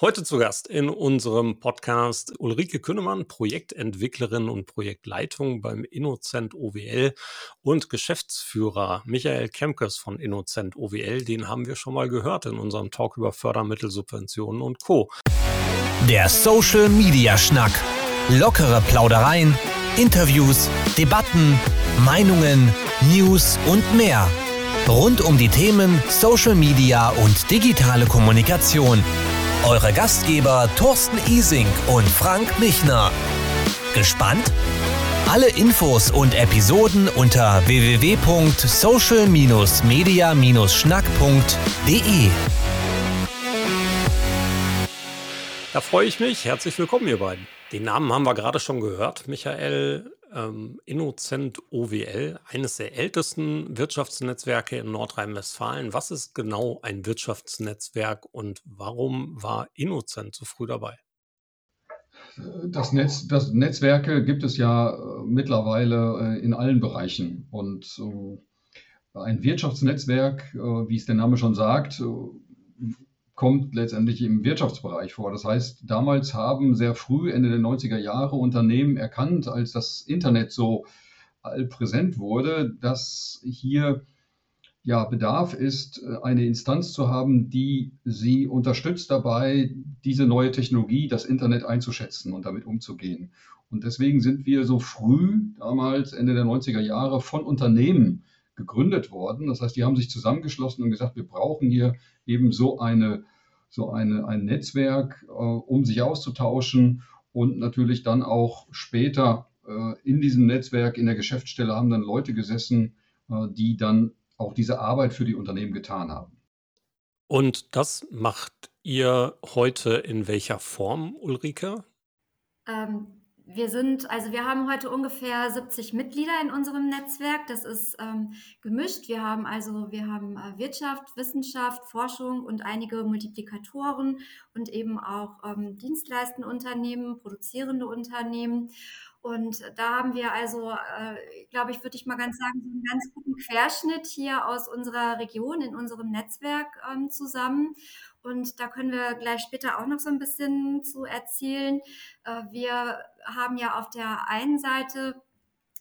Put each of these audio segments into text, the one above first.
Heute zu Gast in unserem Podcast Ulrike Künnemann, Projektentwicklerin und Projektleitung beim Innocent OWL und Geschäftsführer Michael Kemkes von Innocent OWL. Den haben wir schon mal gehört in unserem Talk über Fördermittelsubventionen und Co. Der Social Media Schnack. Lockere Plaudereien, Interviews, Debatten, Meinungen, News und mehr. Rund um die Themen Social Media und digitale Kommunikation eure Gastgeber Thorsten Ising und Frank Michner. Gespannt? Alle Infos und Episoden unter www.social-media-schnack.de. Da freue ich mich. Herzlich willkommen, ihr beiden. Den Namen haben wir gerade schon gehört. Michael ähm, Innocent OWL, eines der ältesten Wirtschaftsnetzwerke in Nordrhein-Westfalen. Was ist genau ein Wirtschaftsnetzwerk und warum war Innocent so früh dabei? Das, Netz, das Netzwerke gibt es ja äh, mittlerweile äh, in allen Bereichen. Und äh, ein Wirtschaftsnetzwerk, wie es der Name schon sagt, kommt letztendlich im Wirtschaftsbereich vor. Das heißt, damals haben sehr früh, Ende der 90er Jahre, Unternehmen erkannt, als das Internet so allpräsent wurde, dass hier ja, Bedarf ist, eine Instanz zu haben, die sie unterstützt dabei, diese neue Technologie, das Internet einzuschätzen und damit umzugehen. Und deswegen sind wir so früh, damals Ende der 90er Jahre, von Unternehmen gegründet worden. Das heißt, die haben sich zusammengeschlossen und gesagt, wir brauchen hier eben so eine so eine, ein Netzwerk, äh, um sich auszutauschen und natürlich dann auch später äh, in diesem Netzwerk, in der Geschäftsstelle haben dann Leute gesessen, äh, die dann auch diese Arbeit für die Unternehmen getan haben. Und das macht ihr heute in welcher Form, Ulrike? Ähm, wir sind, also wir haben heute ungefähr 70 Mitglieder in unserem Netzwerk. Das ist ähm, gemischt. Wir haben also, wir haben äh, Wirtschaft, Wissenschaft, Forschung und einige Multiplikatoren und eben auch ähm, dienstleistende Unternehmen, produzierende Unternehmen. Und da haben wir also, äh, glaube ich, würde ich mal ganz sagen, so einen ganz guten Querschnitt hier aus unserer Region in unserem Netzwerk ähm, zusammen. Und da können wir gleich später auch noch so ein bisschen zu erzählen. Äh, wir haben ja auf der einen Seite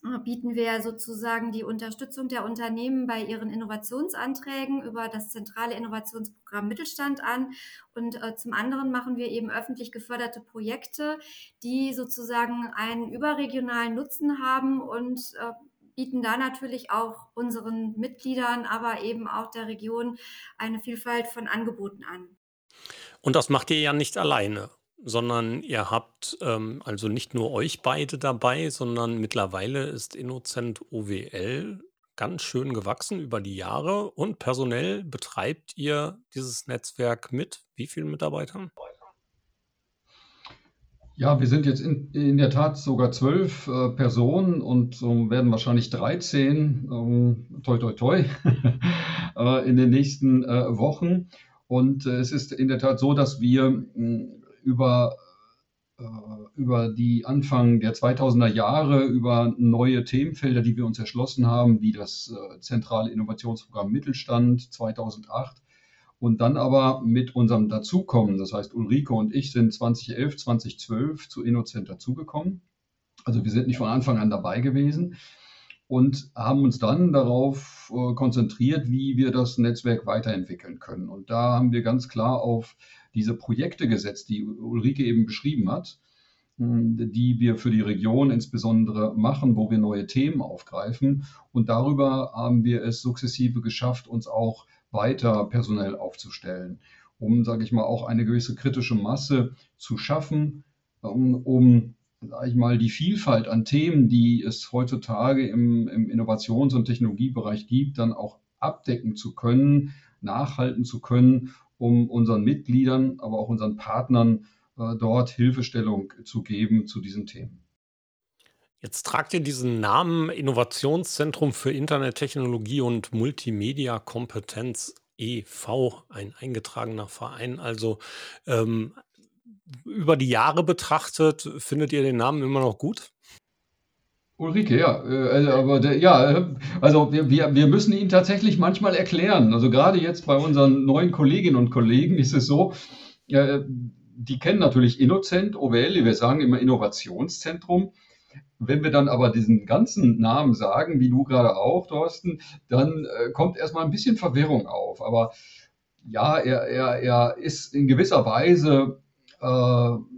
äh, bieten wir sozusagen die Unterstützung der Unternehmen bei ihren Innovationsanträgen über das zentrale Innovationsprogramm Mittelstand an. Und äh, zum anderen machen wir eben öffentlich geförderte Projekte, die sozusagen einen überregionalen Nutzen haben und äh, bieten da natürlich auch unseren Mitgliedern, aber eben auch der Region eine Vielfalt von Angeboten an. Und das macht ihr ja nicht alleine, sondern ihr habt ähm, also nicht nur euch beide dabei, sondern mittlerweile ist Innocent OWL ganz schön gewachsen über die Jahre und personell betreibt ihr dieses Netzwerk mit wie vielen Mitarbeitern? Ja, wir sind jetzt in, in der Tat sogar zwölf äh, Personen und äh, werden wahrscheinlich 13, ähm, toi toi toi, äh, in den nächsten äh, Wochen. Und äh, es ist in der Tat so, dass wir mh, über, äh, über die Anfang der 2000er Jahre, über neue Themenfelder, die wir uns erschlossen haben, wie das zentrale Innovationsprogramm Mittelstand 2008, und dann aber mit unserem Dazukommen, das heißt Ulrike und ich sind 2011, 2012 zu Innocent dazugekommen. Also wir sind nicht von Anfang an dabei gewesen und haben uns dann darauf äh, konzentriert, wie wir das Netzwerk weiterentwickeln können. Und da haben wir ganz klar auf diese Projekte gesetzt, die Ulrike eben beschrieben hat, die wir für die Region insbesondere machen, wo wir neue Themen aufgreifen. Und darüber haben wir es sukzessive geschafft, uns auch weiter personell aufzustellen, um, sage ich mal, auch eine gewisse kritische Masse zu schaffen, um, um sage ich mal, die Vielfalt an Themen, die es heutzutage im, im Innovations- und Technologiebereich gibt, dann auch abdecken zu können, nachhalten zu können, um unseren Mitgliedern, aber auch unseren Partnern äh, dort Hilfestellung zu geben zu diesen Themen. Jetzt tragt ihr diesen Namen Innovationszentrum für Internettechnologie und Multimedia-Kompetenz e.V., ein eingetragener Verein. Also ähm, über die Jahre betrachtet, findet ihr den Namen immer noch gut? Ulrike, ja, äh, also, aber der, ja, also wir, wir müssen ihn tatsächlich manchmal erklären. Also gerade jetzt bei unseren neuen Kolleginnen und Kollegen ist es so, äh, die kennen natürlich Innocent, OWL, wir sagen immer Innovationszentrum. Wenn wir dann aber diesen ganzen Namen sagen, wie du gerade auch, Thorsten, dann äh, kommt erstmal ein bisschen Verwirrung auf. Aber ja, er, er, er ist in gewisser Weise, äh,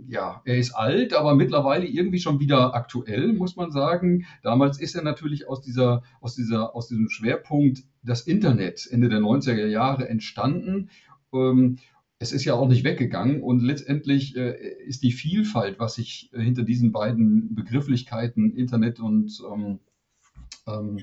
ja, er ist alt, aber mittlerweile irgendwie schon wieder aktuell, muss man sagen. Damals ist er natürlich aus, dieser, aus, dieser, aus diesem Schwerpunkt das Internet Ende der 90er Jahre entstanden. Ähm, es ist ja auch nicht weggegangen und letztendlich äh, ist die Vielfalt, was sich äh, hinter diesen beiden Begrifflichkeiten Internet und ähm, ähm,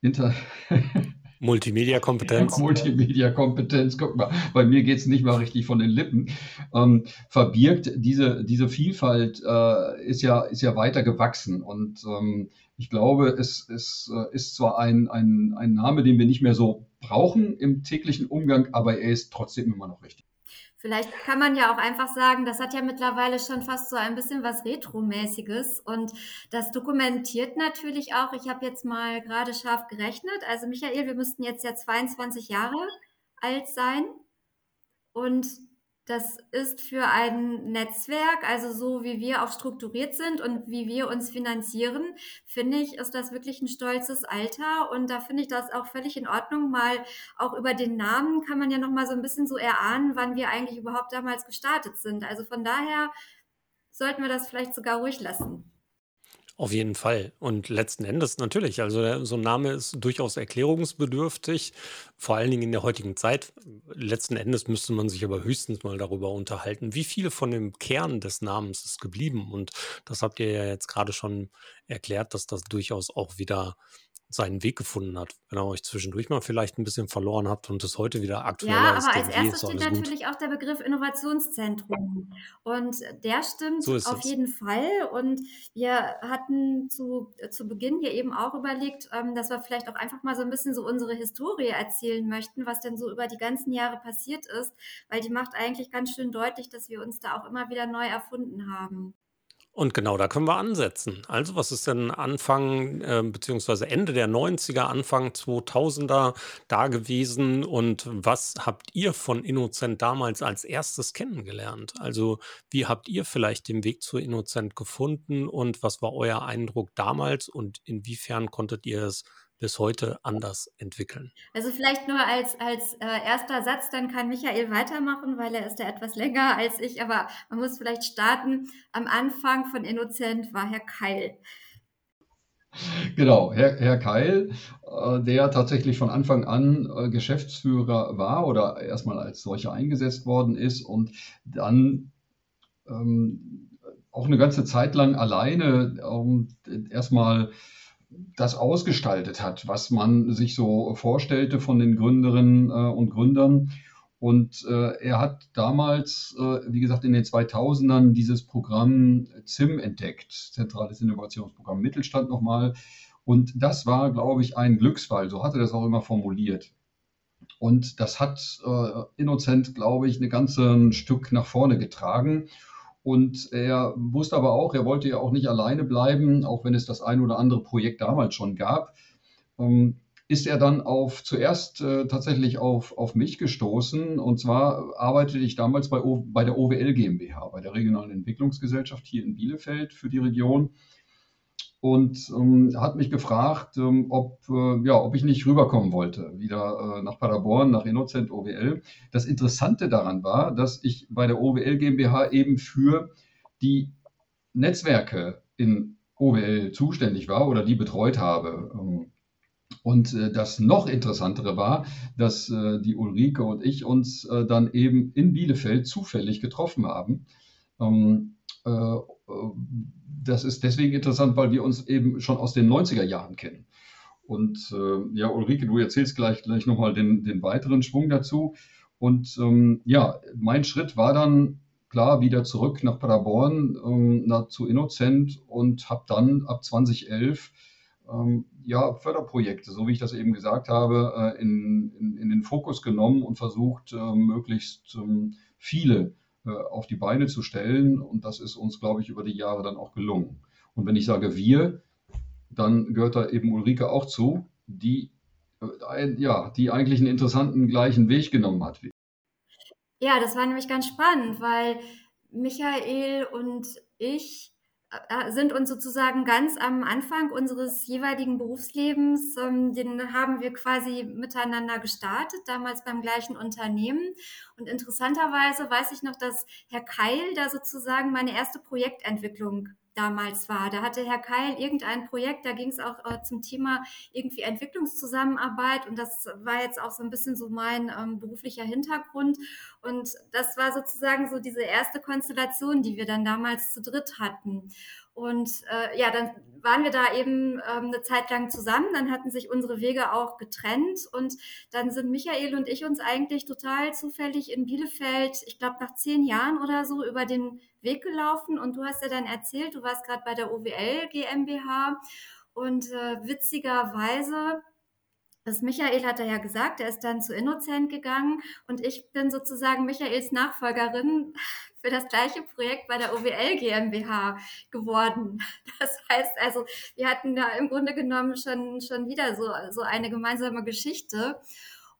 Inter Multimedia-Kompetenz. Multimedia-Kompetenz, guck mal, bei mir geht es nicht mal richtig von den Lippen. Ähm, verbirgt diese, diese Vielfalt äh, ist, ja, ist ja weiter gewachsen und ähm, ich glaube, es, es äh, ist zwar ein, ein, ein Name, den wir nicht mehr so brauchen im täglichen Umgang, aber er ist trotzdem immer noch richtig. Vielleicht kann man ja auch einfach sagen, das hat ja mittlerweile schon fast so ein bisschen was Retro-mäßiges und das dokumentiert natürlich auch. Ich habe jetzt mal gerade scharf gerechnet. Also Michael, wir müssten jetzt ja 22 Jahre alt sein und das ist für ein Netzwerk, also so wie wir auch strukturiert sind und wie wir uns finanzieren, finde ich, ist das wirklich ein stolzes Alter. Und da finde ich das auch völlig in Ordnung. Mal auch über den Namen kann man ja noch mal so ein bisschen so erahnen, wann wir eigentlich überhaupt damals gestartet sind. Also von daher sollten wir das vielleicht sogar ruhig lassen. Auf jeden Fall. Und letzten Endes natürlich. Also so ein Name ist durchaus erklärungsbedürftig, vor allen Dingen in der heutigen Zeit. Letzten Endes müsste man sich aber höchstens mal darüber unterhalten, wie viel von dem Kern des Namens ist geblieben. Und das habt ihr ja jetzt gerade schon erklärt, dass das durchaus auch wieder seinen Weg gefunden hat. Wenn ihr euch zwischendurch mal vielleicht ein bisschen verloren habt und es heute wieder aktueller ja, ist. Ja, aber als erstes steht natürlich gut. auch der Begriff Innovationszentrum. Und der stimmt so auf es. jeden Fall. Und wir hatten zu, zu Beginn hier eben auch überlegt, ähm, dass wir vielleicht auch einfach mal so ein bisschen so unsere Historie erzählen möchten, was denn so über die ganzen Jahre passiert ist, weil die macht eigentlich ganz schön deutlich, dass wir uns da auch immer wieder neu erfunden haben. Und genau da können wir ansetzen. Also, was ist denn Anfang äh, beziehungsweise Ende der 90er, Anfang 2000er da gewesen und was habt ihr von Innocent damals als erstes kennengelernt? Also, wie habt ihr vielleicht den Weg zu Innocent gefunden und was war euer Eindruck damals und inwiefern konntet ihr es bis heute anders entwickeln? Also vielleicht nur als, als äh, erster Satz, dann kann Michael weitermachen, weil er ist ja etwas länger als ich, aber man muss vielleicht starten. Am Anfang von Innocent war Herr Keil. Genau, Herr, Herr Keil, äh, der tatsächlich von Anfang an äh, Geschäftsführer war oder erstmal als solcher eingesetzt worden ist und dann ähm, auch eine ganze Zeit lang alleine ähm, erstmal das ausgestaltet hat, was man sich so vorstellte von den Gründerinnen äh, und Gründern. Und äh, er hat damals, äh, wie gesagt, in den 2000ern dieses Programm ZIM entdeckt, Zentrales Innovationsprogramm Mittelstand nochmal. Und das war, glaube ich, ein Glücksfall, so hat er das auch immer formuliert. Und das hat äh, Innocent, glaube ich, ein ganzes Stück nach vorne getragen. Und er wusste aber auch, er wollte ja auch nicht alleine bleiben, auch wenn es das ein oder andere Projekt damals schon gab. Ähm, ist er dann auf zuerst äh, tatsächlich auf, auf mich gestoßen. Und zwar arbeitete ich damals bei, o, bei der OWL GmbH, bei der Regionalen Entwicklungsgesellschaft hier in Bielefeld für die Region und ähm, hat mich gefragt, ähm, ob, äh, ja, ob ich nicht rüberkommen wollte, wieder äh, nach Paderborn, nach Innocent OWL. Das Interessante daran war, dass ich bei der OWL GmbH eben für die Netzwerke in OWL zuständig war oder die betreut habe. Ähm, und äh, das noch interessantere war, dass äh, die Ulrike und ich uns äh, dann eben in Bielefeld zufällig getroffen haben. Das ist deswegen interessant, weil wir uns eben schon aus den 90er Jahren kennen. Und äh, ja, Ulrike, du erzählst gleich, gleich nochmal den, den weiteren Schwung dazu. Und ähm, ja, mein Schritt war dann klar wieder zurück nach Paderborn, ähm, nach, zu Innocent und habe dann ab 2011 ähm, ja, Förderprojekte, so wie ich das eben gesagt habe, äh, in, in, in, den Fokus genommen und versucht, äh, möglichst ähm, viele auf die Beine zu stellen. Und das ist uns, glaube ich, über die Jahre dann auch gelungen. Und wenn ich sage wir, dann gehört da eben Ulrike auch zu, die, äh, ja, die eigentlich einen interessanten gleichen Weg genommen hat. Ja, das war nämlich ganz spannend, weil Michael und ich äh, sind uns sozusagen ganz am Anfang unseres jeweiligen Berufslebens, ähm, den haben wir quasi miteinander gestartet, damals beim gleichen Unternehmen. Und interessanterweise weiß ich noch, dass Herr Keil da sozusagen meine erste Projektentwicklung damals war. Da hatte Herr Keil irgendein Projekt, da ging es auch äh, zum Thema irgendwie Entwicklungszusammenarbeit und das war jetzt auch so ein bisschen so mein ähm, beruflicher Hintergrund und das war sozusagen so diese erste Konstellation, die wir dann damals zu dritt hatten. Und äh, ja, dann waren wir da eben ähm, eine Zeit lang zusammen, dann hatten sich unsere Wege auch getrennt. Und dann sind Michael und ich uns eigentlich total zufällig in Bielefeld, ich glaube nach zehn Jahren oder so, über den Weg gelaufen. Und du hast ja dann erzählt, du warst gerade bei der OWL GmbH und äh, witzigerweise das Michael hat er ja gesagt, er ist dann zu Innocent gegangen. Und ich bin sozusagen Michaels Nachfolgerin für das gleiche Projekt bei der OWL GmbH geworden. Das heißt also, wir hatten da im Grunde genommen schon, schon wieder so, so eine gemeinsame Geschichte.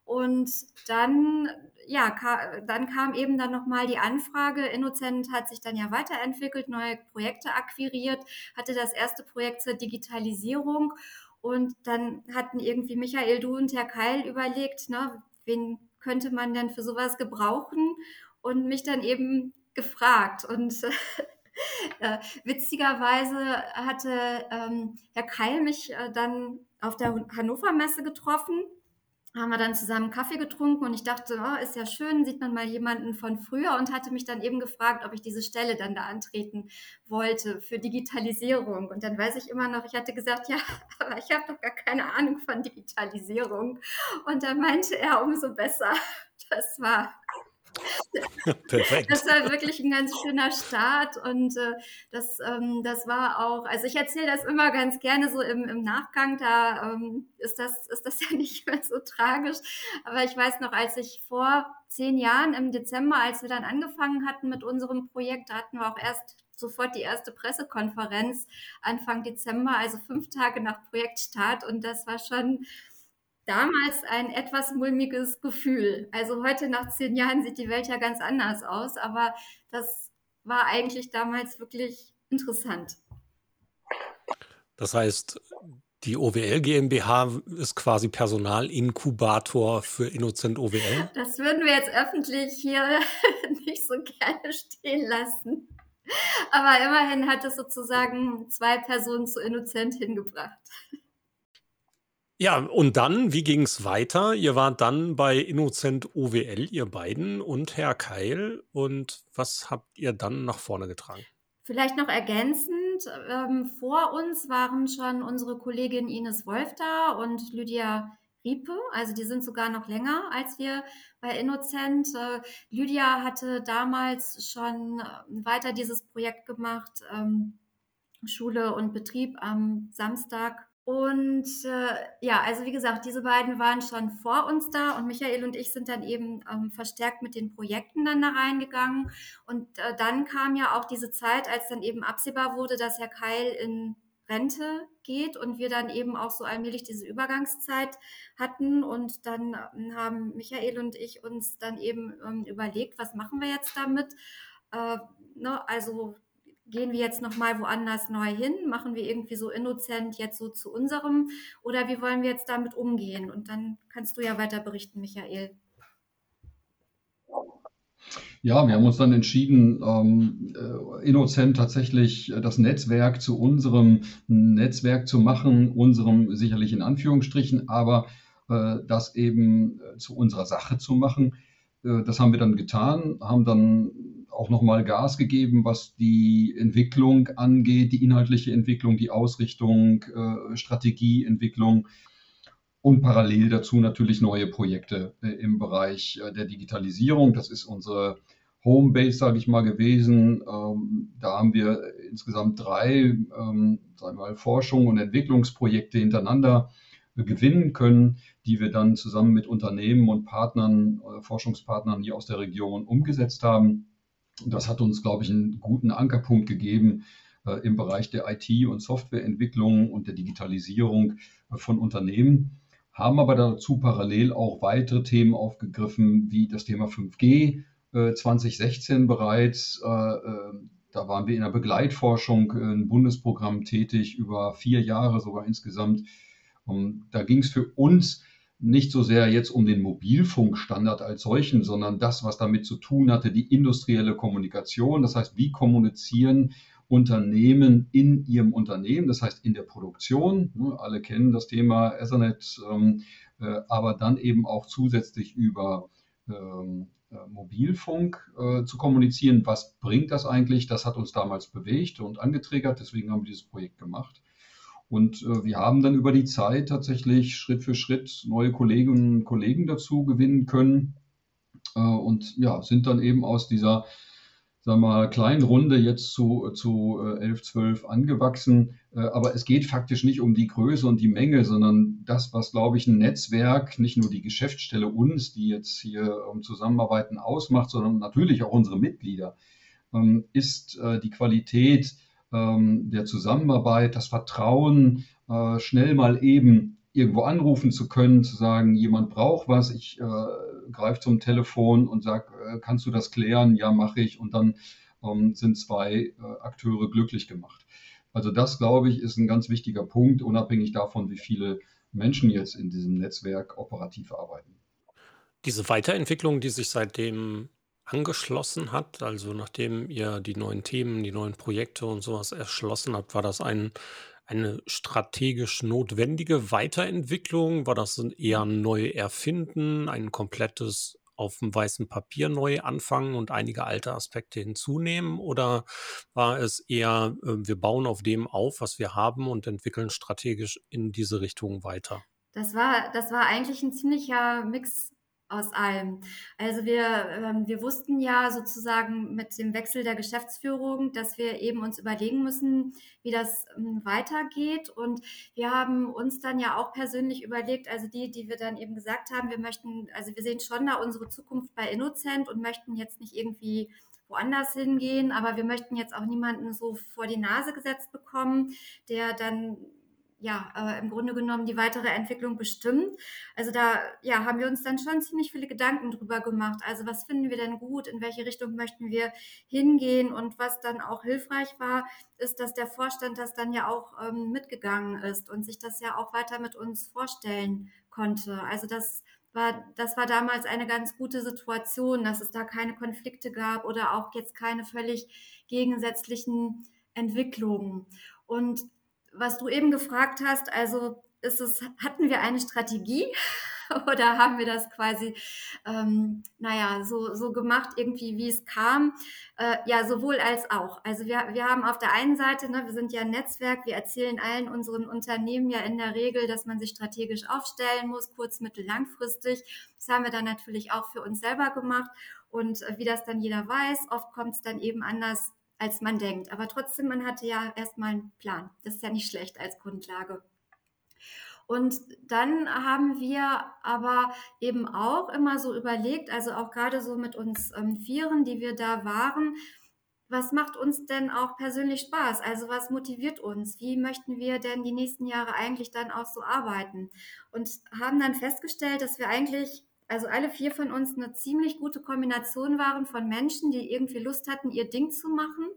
Und dann, ja, ka dann kam eben dann nochmal die Anfrage. Innocent hat sich dann ja weiterentwickelt, neue Projekte akquiriert, hatte das erste Projekt zur Digitalisierung. Und dann hatten irgendwie Michael, du und Herr Keil überlegt, ne, wen könnte man denn für sowas gebrauchen? Und mich dann eben gefragt. Und äh, witzigerweise hatte ähm, Herr Keil mich äh, dann auf der Hannover Messe getroffen haben wir dann zusammen Kaffee getrunken und ich dachte, oh, ist ja schön, sieht man mal jemanden von früher und hatte mich dann eben gefragt, ob ich diese Stelle dann da antreten wollte für Digitalisierung. Und dann weiß ich immer noch, ich hatte gesagt, ja, aber ich habe doch gar keine Ahnung von Digitalisierung. Und dann meinte er, umso besser. Das war Perfekt. Das war wirklich ein ganz schöner Start und äh, das, ähm, das war auch, also ich erzähle das immer ganz gerne so im, im Nachgang, da ähm, ist, das, ist das ja nicht mehr so tragisch, aber ich weiß noch, als ich vor zehn Jahren im Dezember, als wir dann angefangen hatten mit unserem Projekt, da hatten wir auch erst sofort die erste Pressekonferenz Anfang Dezember, also fünf Tage nach Projektstart und das war schon damals ein etwas mulmiges Gefühl. Also heute nach zehn Jahren sieht die Welt ja ganz anders aus, aber das war eigentlich damals wirklich interessant. Das heißt, die OWL GmbH ist quasi Personalinkubator für Innocent OWL? Das würden wir jetzt öffentlich hier nicht so gerne stehen lassen. Aber immerhin hat es sozusagen zwei Personen zu Innocent hingebracht. Ja, und dann, wie ging es weiter? Ihr wart dann bei Innocent OWL, ihr beiden und Herr Keil. Und was habt ihr dann nach vorne getragen? Vielleicht noch ergänzend, ähm, vor uns waren schon unsere Kollegin Ines Wolf da und Lydia Riepe. Also die sind sogar noch länger als wir bei Innocent. Äh, Lydia hatte damals schon äh, weiter dieses Projekt gemacht, ähm, Schule und Betrieb am Samstag und äh, ja, also wie gesagt, diese beiden waren schon vor uns da und Michael und ich sind dann eben ähm, verstärkt mit den Projekten dann da reingegangen. Und äh, dann kam ja auch diese Zeit, als dann eben absehbar wurde, dass Herr Keil in Rente geht und wir dann eben auch so allmählich diese Übergangszeit hatten. Und dann ähm, haben Michael und ich uns dann eben ähm, überlegt, was machen wir jetzt damit? Äh, ne, also gehen wir jetzt nochmal woanders neu hin? Machen wir irgendwie so innozent jetzt so zu unserem? Oder wie wollen wir jetzt damit umgehen? Und dann kannst du ja weiter berichten, Michael. Ja, wir haben uns dann entschieden, ähm, äh, Innocent tatsächlich äh, das Netzwerk zu unserem Netzwerk zu machen, unserem sicherlich in Anführungsstrichen, aber äh, das eben äh, zu unserer Sache zu machen. Äh, das haben wir dann getan, haben dann auch nochmal Gas gegeben, was die Entwicklung angeht, die inhaltliche Entwicklung, die Ausrichtung, äh, Strategieentwicklung und parallel dazu natürlich neue Projekte äh, im Bereich äh, der Digitalisierung. Das ist unsere Homebase, sage ich mal, gewesen. Ähm, da haben wir insgesamt drei ähm, sagen wir mal, Forschung und Entwicklungsprojekte hintereinander gewinnen können, die wir dann zusammen mit Unternehmen und Partnern, Forschungspartnern hier aus der Region umgesetzt haben. Das hat uns, glaube ich, einen guten Ankerpunkt gegeben äh, im Bereich der IT- und Softwareentwicklung und der Digitalisierung äh, von Unternehmen, haben aber dazu parallel auch weitere Themen aufgegriffen, wie das Thema 5G, äh, 2016 bereits. Da waren wir in der Begleitforschung, ein Bundesprogramm tätig, über vier Jahre sogar insgesamt. Und da ging es für uns nicht so sehr jetzt um den Mobilfunkstandard als solchen, sondern das, was damit zu tun hatte, die industrielle Kommunikation. Das heißt, wie kommunizieren Unternehmen in ihrem Unternehmen, das heißt in der Produktion. Ne, alle kennen das Thema Ethernet, ähm, äh, aber dann eben auch zusätzlich über ähm, äh, Mobilfunk äh, zu kommunizieren. Was bringt das eigentlich? Das hat uns damals bewegt und angetriggert. Deswegen haben wir dieses Projekt gemacht. Und äh, wir haben dann über die Zeit tatsächlich Schritt für Schritt neue Kolleginnen und Kollegen dazu gewinnen können äh, und ja, sind dann eben aus dieser sagen wir mal, kleinen Runde jetzt zu, zu 11, äh, 12 angewachsen. Äh, aber es geht faktisch nicht um die Größe und die Menge, sondern das, was, glaube ich, ein Netzwerk, nicht nur die Geschäftsstelle uns, die jetzt hier um Zusammenarbeiten ausmacht, sondern natürlich auch unsere Mitglieder, ähm, ist äh, die Qualität ähm, der Zusammenarbeit, das Vertrauen, äh, schnell mal eben irgendwo anrufen zu können, zu sagen, jemand braucht was, ich äh, greife zum Telefon und sage, äh, kannst du das klären? Ja, mache ich. Und dann ähm, sind zwei äh, Akteure glücklich gemacht. Also das, glaube ich, ist ein ganz wichtiger Punkt, unabhängig davon, wie viele Menschen jetzt in diesem Netzwerk operativ arbeiten. Diese Weiterentwicklung, die sich seitdem angeschlossen hat? Also nachdem ihr die neuen Themen, die neuen Projekte und sowas erschlossen habt, war das ein, eine strategisch notwendige Weiterentwicklung? War das eher ein Neuerfinden, ein komplettes auf dem weißen Papier neu anfangen und einige alte Aspekte hinzunehmen? Oder war es eher, äh, wir bauen auf dem auf, was wir haben und entwickeln strategisch in diese Richtung weiter? Das war, das war eigentlich ein ziemlicher Mix aus allem. Also wir, ähm, wir wussten ja sozusagen mit dem Wechsel der Geschäftsführung, dass wir eben uns überlegen müssen, wie das ähm, weitergeht. Und wir haben uns dann ja auch persönlich überlegt, also die, die wir dann eben gesagt haben, wir möchten, also wir sehen schon da unsere Zukunft bei Innocent und möchten jetzt nicht irgendwie woanders hingehen, aber wir möchten jetzt auch niemanden so vor die Nase gesetzt bekommen, der dann ja, äh, im Grunde genommen die weitere Entwicklung bestimmt. Also da ja, haben wir uns dann schon ziemlich viele Gedanken drüber gemacht. Also was finden wir denn gut, in welche Richtung möchten wir hingehen und was dann auch hilfreich war, ist, dass der Vorstand das dann ja auch ähm, mitgegangen ist und sich das ja auch weiter mit uns vorstellen konnte. Also das war, das war damals eine ganz gute Situation, dass es da keine Konflikte gab oder auch jetzt keine völlig gegensätzlichen Entwicklungen. Und was du eben gefragt hast, also ist es, hatten wir eine Strategie oder haben wir das quasi, ähm, naja, so, so gemacht, irgendwie, wie es kam? Äh, ja, sowohl als auch. Also wir, wir haben auf der einen Seite, ne, wir sind ja ein Netzwerk, wir erzählen allen unseren Unternehmen ja in der Regel, dass man sich strategisch aufstellen muss, kurz-, mittel-, langfristig. Das haben wir dann natürlich auch für uns selber gemacht. Und äh, wie das dann jeder weiß, oft kommt es dann eben anders als man denkt. Aber trotzdem, man hatte ja erstmal einen Plan. Das ist ja nicht schlecht als Grundlage. Und dann haben wir aber eben auch immer so überlegt, also auch gerade so mit uns ähm, Vieren, die wir da waren, was macht uns denn auch persönlich Spaß? Also was motiviert uns? Wie möchten wir denn die nächsten Jahre eigentlich dann auch so arbeiten? Und haben dann festgestellt, dass wir eigentlich also alle vier von uns eine ziemlich gute Kombination waren von Menschen, die irgendwie Lust hatten, ihr Ding zu machen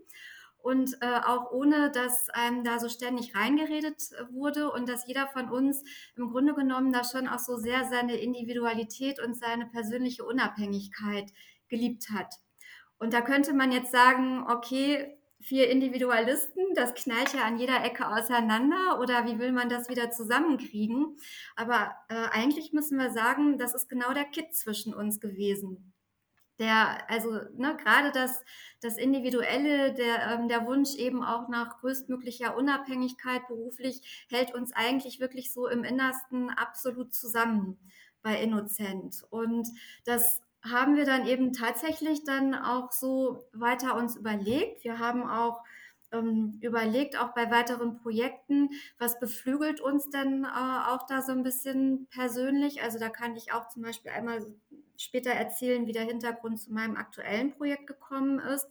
und äh, auch ohne, dass einem da so ständig reingeredet wurde und dass jeder von uns im Grunde genommen da schon auch so sehr seine Individualität und seine persönliche Unabhängigkeit geliebt hat. Und da könnte man jetzt sagen, okay, vier Individualisten, das knallt ja an jeder Ecke auseinander oder wie will man das wieder zusammenkriegen? Aber äh, eigentlich müssen wir sagen, das ist genau der Kit zwischen uns gewesen. Der, also ne, gerade das, das Individuelle, der, ähm, der Wunsch eben auch nach größtmöglicher Unabhängigkeit beruflich, hält uns eigentlich wirklich so im Innersten absolut zusammen bei Innocent. Und das haben wir dann eben tatsächlich dann auch so weiter uns überlegt. Wir haben auch ähm, überlegt, auch bei weiteren Projekten, was beflügelt uns denn äh, auch da so ein bisschen persönlich. Also da kann ich auch zum Beispiel einmal später erzählen, wie der Hintergrund zu meinem aktuellen Projekt gekommen ist.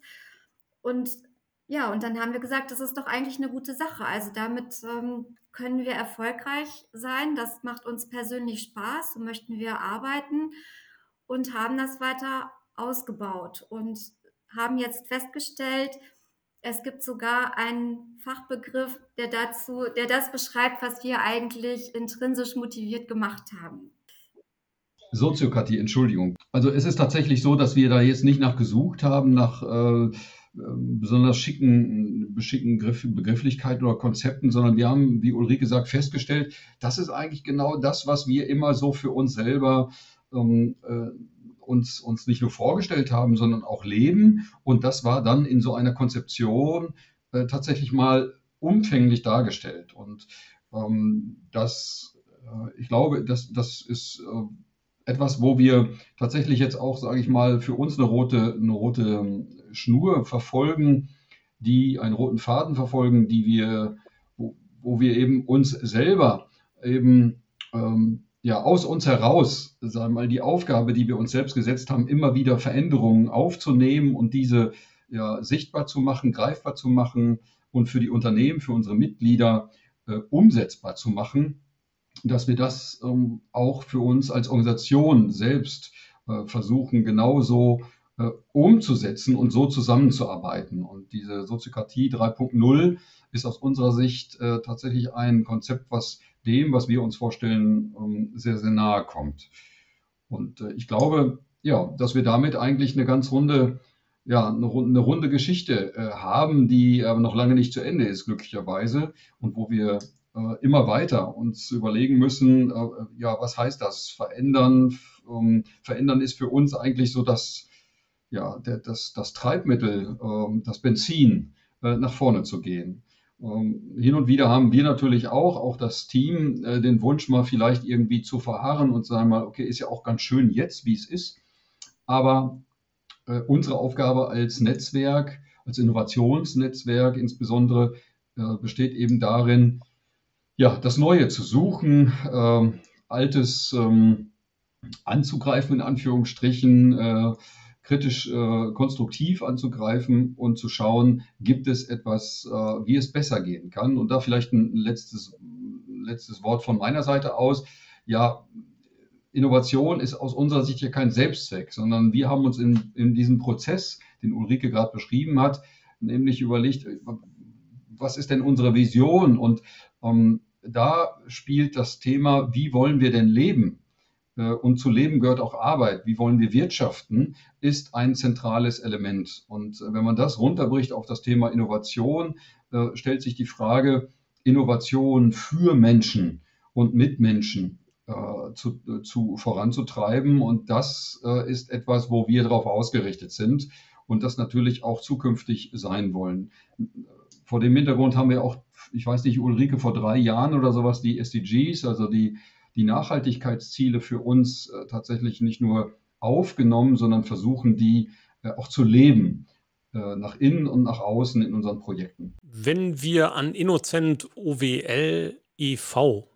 Und ja, und dann haben wir gesagt, das ist doch eigentlich eine gute Sache. Also damit ähm, können wir erfolgreich sein. Das macht uns persönlich Spaß. So möchten wir arbeiten und haben das weiter ausgebaut und haben jetzt festgestellt, es gibt sogar einen Fachbegriff, der dazu, der das beschreibt, was wir eigentlich intrinsisch motiviert gemacht haben. Soziokratie, Entschuldigung. Also es ist tatsächlich so, dass wir da jetzt nicht nach gesucht haben, nach äh, besonders schicken, beschicken Griff, Begrifflichkeiten oder Konzepten, sondern wir haben, wie Ulrike sagt, festgestellt, das ist eigentlich genau das, was wir immer so für uns selber ähm, äh, uns, uns nicht nur vorgestellt haben, sondern auch leben. Und das war dann in so einer Konzeption äh, tatsächlich mal umfänglich dargestellt. Und ähm, das, äh, ich glaube, das, das ist äh, etwas, wo wir tatsächlich jetzt auch, sage ich mal, für uns eine rote, eine rote ähm, Schnur verfolgen, die einen roten Faden verfolgen, die wir, wo, wo wir eben uns selber eben ähm, ja, aus uns heraus, sagen wir mal, die Aufgabe, die wir uns selbst gesetzt haben, immer wieder Veränderungen aufzunehmen und diese ja, sichtbar zu machen, greifbar zu machen und für die Unternehmen, für unsere Mitglieder äh, umsetzbar zu machen, dass wir das ähm, auch für uns als Organisation selbst äh, versuchen, genauso äh, umzusetzen und so zusammenzuarbeiten. Und diese Soziokratie 3.0 ist aus unserer Sicht äh, tatsächlich ein Konzept, was dem, was wir uns vorstellen, ähm, sehr, sehr nahe kommt. Und äh, ich glaube, ja, dass wir damit eigentlich eine ganz runde, ja, eine, eine runde Geschichte äh, haben, die aber noch lange nicht zu Ende ist, glücklicherweise, und wo wir äh, immer weiter uns überlegen müssen, äh, ja, was heißt das? Verändern, ähm, verändern ist für uns eigentlich so das, ja, der, das, das Treibmittel, ähm, das Benzin, äh, nach vorne zu gehen. Ähm, hin und wieder haben wir natürlich auch, auch das Team, äh, den Wunsch mal vielleicht irgendwie zu verharren und sagen mal, okay, ist ja auch ganz schön jetzt, wie es ist. Aber äh, unsere Aufgabe als Netzwerk, als Innovationsnetzwerk insbesondere, äh, besteht eben darin, ja, das Neue zu suchen, äh, Altes ähm, anzugreifen, in Anführungsstrichen, äh, kritisch äh, konstruktiv anzugreifen und zu schauen, gibt es etwas, äh, wie es besser gehen kann. Und da vielleicht ein letztes, letztes Wort von meiner Seite aus. Ja, Innovation ist aus unserer Sicht hier kein Selbstzweck, sondern wir haben uns in, in diesem Prozess, den Ulrike gerade beschrieben hat, nämlich überlegt, was ist denn unsere Vision? Und ähm, da spielt das Thema, wie wollen wir denn leben? Äh, und zu leben gehört auch Arbeit. Wie wollen wir wirtschaften, ist ein zentrales Element. Und äh, wenn man das runterbricht auf das Thema Innovation, äh, stellt sich die Frage, Innovation für Menschen und mit Menschen zu, zu, voranzutreiben. Und das ist etwas, wo wir darauf ausgerichtet sind und das natürlich auch zukünftig sein wollen. Vor dem Hintergrund haben wir auch, ich weiß nicht, Ulrike, vor drei Jahren oder sowas die SDGs, also die die Nachhaltigkeitsziele für uns äh, tatsächlich nicht nur aufgenommen, sondern versuchen, die äh, auch zu leben, äh, nach innen und nach außen in unseren Projekten. Wenn wir an Innocent OWL e.V.,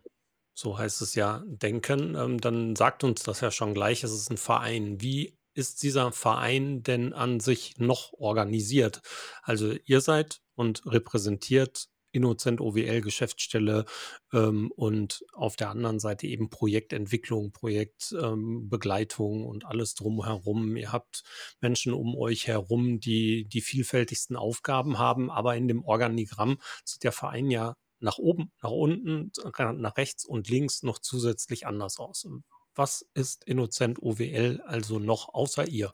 so heißt es ja, denken, ähm, dann sagt uns das ja schon gleich, es ist ein Verein. Wie ist dieser Verein denn an sich noch organisiert? Also ihr seid und repräsentiert Innocent OWL Geschäftsstelle ähm, und auf der anderen Seite eben Projektentwicklung, Projektbegleitung ähm, und alles drumherum. Ihr habt Menschen um euch herum, die die vielfältigsten Aufgaben haben, aber in dem Organigramm sieht der Verein ja nach oben, nach unten, nach rechts und links noch zusätzlich anders aus. Was ist Innocent OWL also noch außer ihr?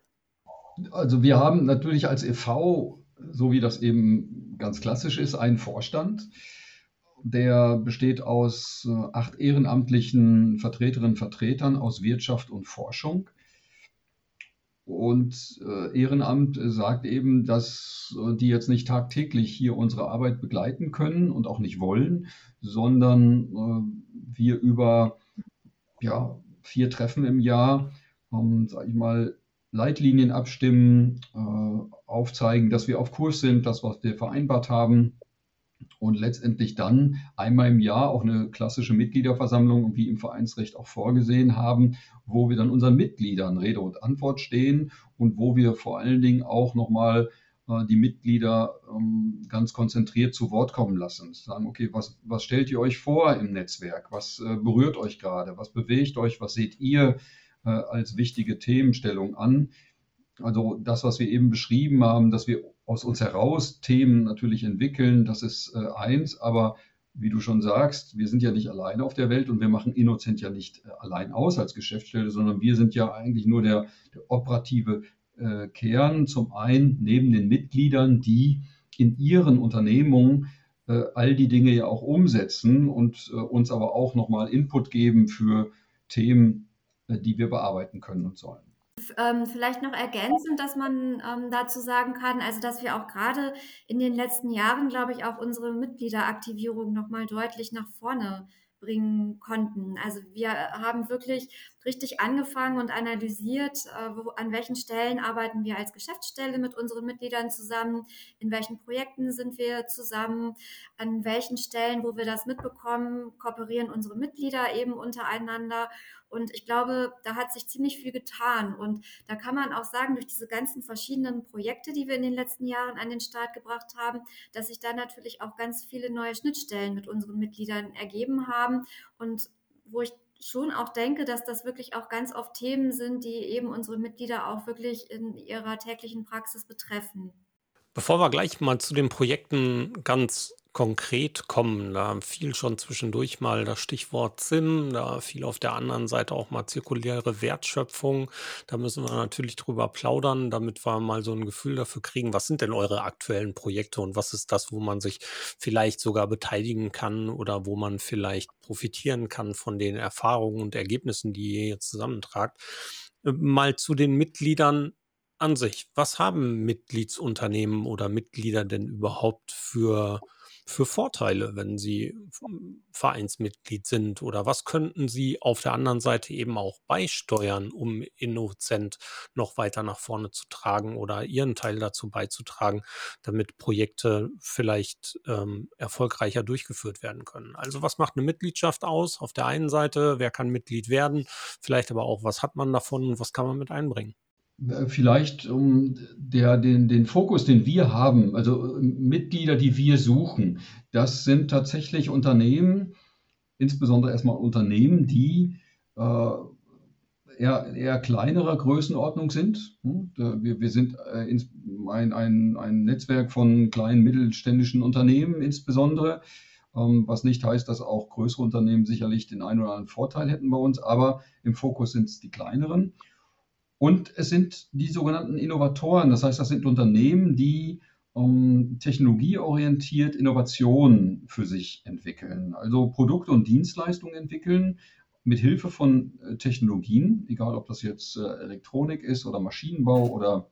Also wir haben natürlich als e.V so wie das eben ganz klassisch ist, einen Vorstand. Der besteht aus äh, acht ehrenamtlichen Vertreterinnen und Vertretern aus Wirtschaft und Forschung. Und äh, Ehrenamt sagt eben, dass äh, die jetzt nicht tagtäglich hier unsere Arbeit begleiten können und auch nicht wollen, sondern wir über ja, vier Treffen im Jahr, ähm, sage ich mal, Leitlinien abstimmen, äh, aufzeigen, dass wir auf Kurs sind, das, was wir vereinbart haben. Und letztendlich dann einmal im Jahr auch eine klassische Mitgliederversammlung, wie im Vereinsrecht auch vorgesehen haben, wo wir dann unseren Mitgliedern Rede und Antwort stehen und wo wir vor allen Dingen auch nochmal äh, die Mitglieder ähm, ganz konzentriert zu Wort kommen lassen. Sagen, okay, was, was stellt ihr euch vor im Netzwerk? Was äh, berührt euch gerade? Was bewegt euch? Was seht ihr? Äh, als wichtige Themenstellung an. Also das, was wir eben beschrieben haben, dass wir aus uns heraus Themen natürlich entwickeln, das ist äh, eins, aber wie du schon sagst, wir sind ja nicht alleine auf der Welt und wir machen Innocent ja nicht äh, allein aus als Geschäftsstelle, sondern wir sind ja eigentlich nur der, der operative äh, Kern. Zum einen neben den Mitgliedern, die in ihren Unternehmungen äh, all die Dinge ja auch umsetzen und äh, uns aber auch nochmal Input geben für Themen, äh, die wir bearbeiten können und sollen. Ähm, vielleicht noch ergänzend, dass man ähm, dazu sagen kann, also dass wir auch gerade in den letzten Jahren, glaube ich, auch unsere Mitgliederaktivierung nochmal deutlich nach vorne bringen konnten. Also wir haben wirklich richtig angefangen und analysiert, äh, wo, an welchen Stellen arbeiten wir als Geschäftsstelle mit unseren Mitgliedern zusammen, in welchen Projekten sind wir zusammen, an welchen Stellen, wo wir das mitbekommen, kooperieren unsere Mitglieder eben untereinander. Und ich glaube, da hat sich ziemlich viel getan. Und da kann man auch sagen, durch diese ganzen verschiedenen Projekte, die wir in den letzten Jahren an den Start gebracht haben, dass sich da natürlich auch ganz viele neue Schnittstellen mit unseren Mitgliedern ergeben haben. Und wo ich schon auch denke, dass das wirklich auch ganz oft Themen sind, die eben unsere Mitglieder auch wirklich in ihrer täglichen Praxis betreffen. Bevor wir gleich mal zu den Projekten ganz konkret kommen, da fiel schon zwischendurch mal das Stichwort Sinn, da fiel auf der anderen Seite auch mal zirkuläre Wertschöpfung. Da müssen wir natürlich drüber plaudern, damit wir mal so ein Gefühl dafür kriegen, was sind denn eure aktuellen Projekte und was ist das, wo man sich vielleicht sogar beteiligen kann oder wo man vielleicht profitieren kann von den Erfahrungen und Ergebnissen, die ihr jetzt zusammentragt. Mal zu den Mitgliedern an sich. Was haben Mitgliedsunternehmen oder Mitglieder denn überhaupt für für Vorteile, wenn sie Vereinsmitglied sind? Oder was könnten sie auf der anderen Seite eben auch beisteuern, um Innocent noch weiter nach vorne zu tragen oder ihren Teil dazu beizutragen, damit Projekte vielleicht ähm, erfolgreicher durchgeführt werden können? Also was macht eine Mitgliedschaft aus? Auf der einen Seite, wer kann Mitglied werden? Vielleicht aber auch, was hat man davon und was kann man mit einbringen? Vielleicht um der, den, den Fokus, den wir haben, also Mitglieder, die wir suchen, das sind tatsächlich Unternehmen, insbesondere erstmal Unternehmen, die äh, eher, eher kleinerer Größenordnung sind. Hm, wir, wir sind äh, ein, ein, ein Netzwerk von kleinen mittelständischen Unternehmen insbesondere, ähm, was nicht heißt, dass auch größere Unternehmen sicherlich den einen oder anderen Vorteil hätten bei uns, aber im Fokus sind es die kleineren. Und es sind die sogenannten Innovatoren, das heißt, das sind Unternehmen, die ähm, technologieorientiert Innovationen für sich entwickeln, also Produkte und Dienstleistungen entwickeln mit Hilfe von äh, Technologien, egal ob das jetzt äh, Elektronik ist oder Maschinenbau oder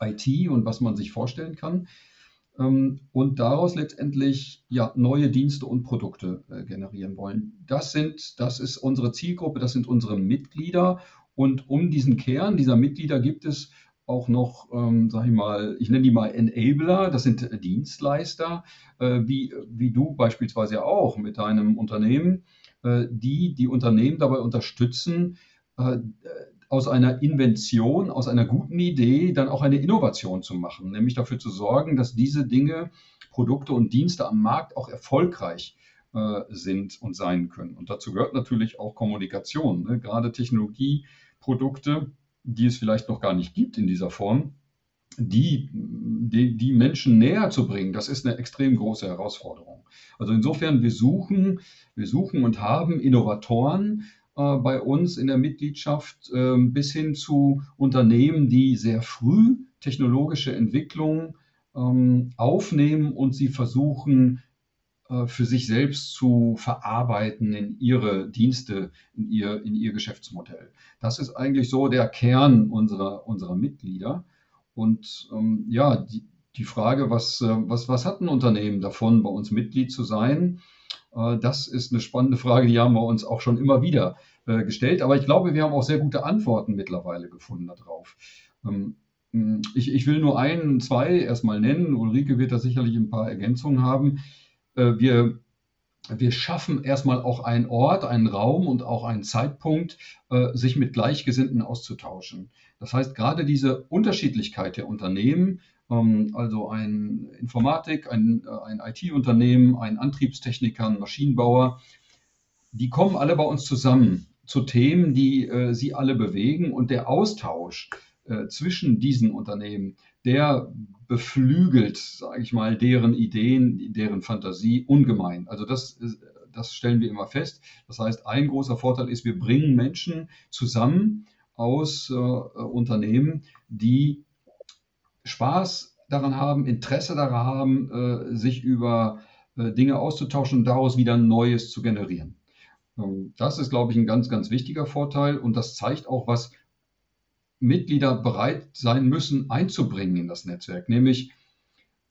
IT und was man sich vorstellen kann. Ähm, und daraus letztendlich ja, neue Dienste und Produkte äh, generieren wollen. Das sind, das ist unsere Zielgruppe, das sind unsere Mitglieder und um diesen Kern dieser Mitglieder gibt es auch noch, ähm, sag ich mal, ich nenne die mal Enabler, das sind Dienstleister, äh, wie, wie du beispielsweise auch mit deinem Unternehmen, äh, die die Unternehmen dabei unterstützen, äh, aus einer Invention, aus einer guten Idee dann auch eine Innovation zu machen, nämlich dafür zu sorgen, dass diese Dinge, Produkte und Dienste am Markt auch erfolgreich äh, sind und sein können. Und dazu gehört natürlich auch Kommunikation, ne? gerade Technologie Produkte, die es vielleicht noch gar nicht gibt in dieser Form, die, die, die Menschen näher zu bringen, das ist eine extrem große Herausforderung. Also insofern, wir suchen, wir suchen und haben Innovatoren äh, bei uns in der Mitgliedschaft äh, bis hin zu Unternehmen, die sehr früh technologische Entwicklung ähm, aufnehmen und sie versuchen äh, für sich selbst zu verarbeiten in ihre Dienste, in ihr, in ihr Geschäftsmodell. Das ist eigentlich so der Kern unserer, unserer Mitglieder. Und ähm, ja, die, die Frage, was, äh, was, was hat ein Unternehmen davon, bei uns Mitglied zu sein? Äh, das ist eine spannende Frage, die haben wir uns auch schon immer wieder äh, gestellt. Aber ich glaube, wir haben auch sehr gute Antworten mittlerweile gefunden darauf. Ähm, ich, ich will nur ein, zwei erstmal nennen. Ulrike wird da sicherlich ein paar Ergänzungen haben. Äh, wir, wir schaffen erstmal auch einen Ort, einen Raum und auch einen Zeitpunkt, äh, sich mit Gleichgesinnten auszutauschen. Das heißt, gerade diese Unterschiedlichkeit der Unternehmen, ähm, also ein Informatik, ein, äh, ein IT-Unternehmen, ein Antriebstechniker, ein Maschinenbauer, die kommen alle bei uns zusammen zu Themen, die sie alle bewegen und der Austausch zwischen diesen Unternehmen, der beflügelt, sage ich mal, deren Ideen, deren Fantasie ungemein. Also das, das stellen wir immer fest. Das heißt, ein großer Vorteil ist, wir bringen Menschen zusammen aus äh, Unternehmen, die Spaß daran haben, Interesse daran haben, äh, sich über äh, Dinge auszutauschen und daraus wieder Neues zu generieren. Ähm, das ist, glaube ich, ein ganz, ganz wichtiger Vorteil und das zeigt auch, was Mitglieder bereit sein müssen einzubringen in das Netzwerk, nämlich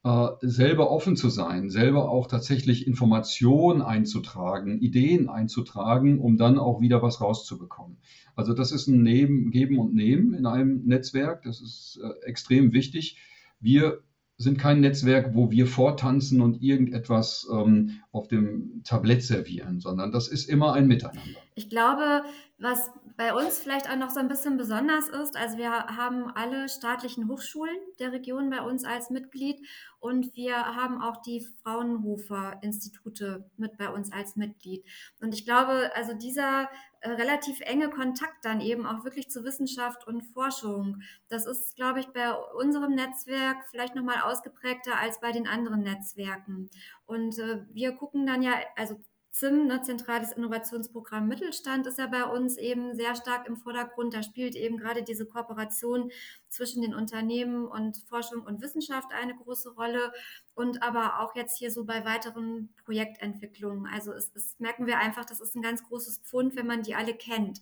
äh, selber offen zu sein, selber auch tatsächlich Informationen einzutragen, Ideen einzutragen, um dann auch wieder was rauszubekommen. Also das ist ein Neben, Geben und Nehmen in einem Netzwerk, das ist äh, extrem wichtig. Wir sind kein Netzwerk, wo wir vortanzen und irgendetwas ähm, auf dem Tablett servieren, sondern das ist immer ein Miteinander. Ich glaube, was bei uns vielleicht auch noch so ein bisschen besonders ist, also wir haben alle staatlichen Hochschulen der Region bei uns als Mitglied und wir haben auch die Fraunhofer-Institute mit bei uns als Mitglied. Und ich glaube, also dieser äh, relativ enge Kontakt dann eben auch wirklich zu Wissenschaft und Forschung, das ist, glaube ich, bei unserem Netzwerk vielleicht nochmal ausgeprägter als bei den anderen Netzwerken. Und äh, wir gucken dann ja, also ZIM, ne, Zentrales Innovationsprogramm Mittelstand, ist ja bei uns eben sehr stark im Vordergrund. Da spielt eben gerade diese Kooperation zwischen den Unternehmen und Forschung und Wissenschaft eine große Rolle und aber auch jetzt hier so bei weiteren Projektentwicklungen. Also es, es merken wir einfach, das ist ein ganz großes Pfund, wenn man die alle kennt.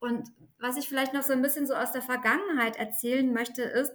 Und was ich vielleicht noch so ein bisschen so aus der Vergangenheit erzählen möchte, ist,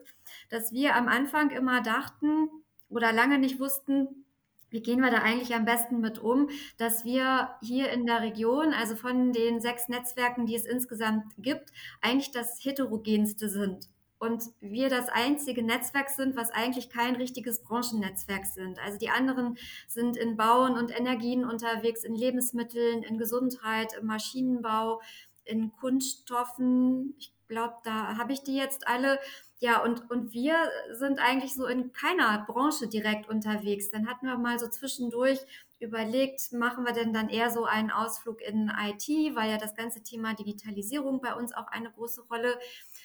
dass wir am Anfang immer dachten oder lange nicht wussten, wie gehen wir da eigentlich am besten mit um, dass wir hier in der Region, also von den sechs Netzwerken, die es insgesamt gibt, eigentlich das heterogenste sind. Und wir das einzige Netzwerk sind, was eigentlich kein richtiges Branchennetzwerk sind. Also die anderen sind in Bauen und Energien unterwegs, in Lebensmitteln, in Gesundheit, im Maschinenbau, in Kunststoffen. Ich glaube, da habe ich die jetzt alle. Ja, und, und wir sind eigentlich so in keiner Branche direkt unterwegs. Dann hatten wir mal so zwischendurch überlegt, machen wir denn dann eher so einen Ausflug in IT, weil ja das ganze Thema Digitalisierung bei uns auch eine große Rolle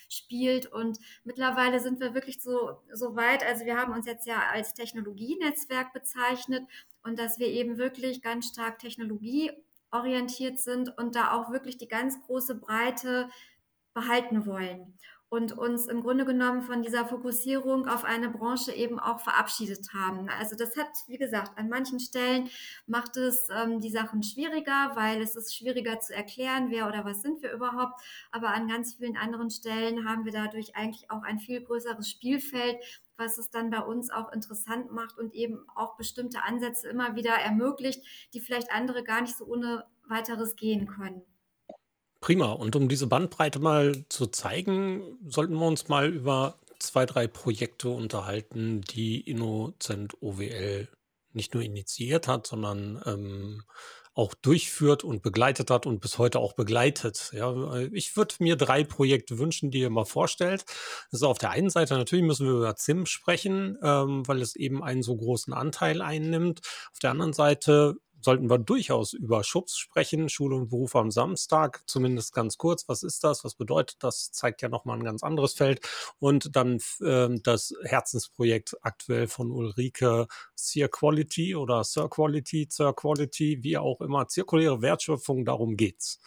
spielt. Und mittlerweile sind wir wirklich so, so weit. Also wir haben uns jetzt ja als Technologienetzwerk bezeichnet und dass wir eben wirklich ganz stark technologieorientiert sind und da auch wirklich die ganz große Breite behalten wollen und uns im Grunde genommen von dieser Fokussierung auf eine Branche eben auch verabschiedet haben. Also das hat, wie gesagt, an manchen Stellen macht es ähm, die Sachen schwieriger, weil es ist schwieriger zu erklären, wer oder was sind wir überhaupt. Aber an ganz vielen anderen Stellen haben wir dadurch eigentlich auch ein viel größeres Spielfeld, was es dann bei uns auch interessant macht und eben auch bestimmte Ansätze immer wieder ermöglicht, die vielleicht andere gar nicht so ohne weiteres gehen können. Prima. Und um diese Bandbreite mal zu zeigen, sollten wir uns mal über zwei, drei Projekte unterhalten, die Innocent OWL nicht nur initiiert hat, sondern ähm, auch durchführt und begleitet hat und bis heute auch begleitet. Ja, ich würde mir drei Projekte wünschen, die ihr mal vorstellt. Ist auf der einen Seite natürlich müssen wir über ZIM sprechen, ähm, weil es eben einen so großen Anteil einnimmt. Auf der anderen Seite sollten wir durchaus über Schubs sprechen, Schule und Beruf am Samstag, zumindest ganz kurz. Was ist das? Was bedeutet das? Zeigt ja nochmal ein ganz anderes Feld. Und dann äh, das Herzensprojekt aktuell von Ulrike Sear Quality oder Sir Quality, Sir Quality, wie auch immer, zirkuläre Wertschöpfung, darum geht's.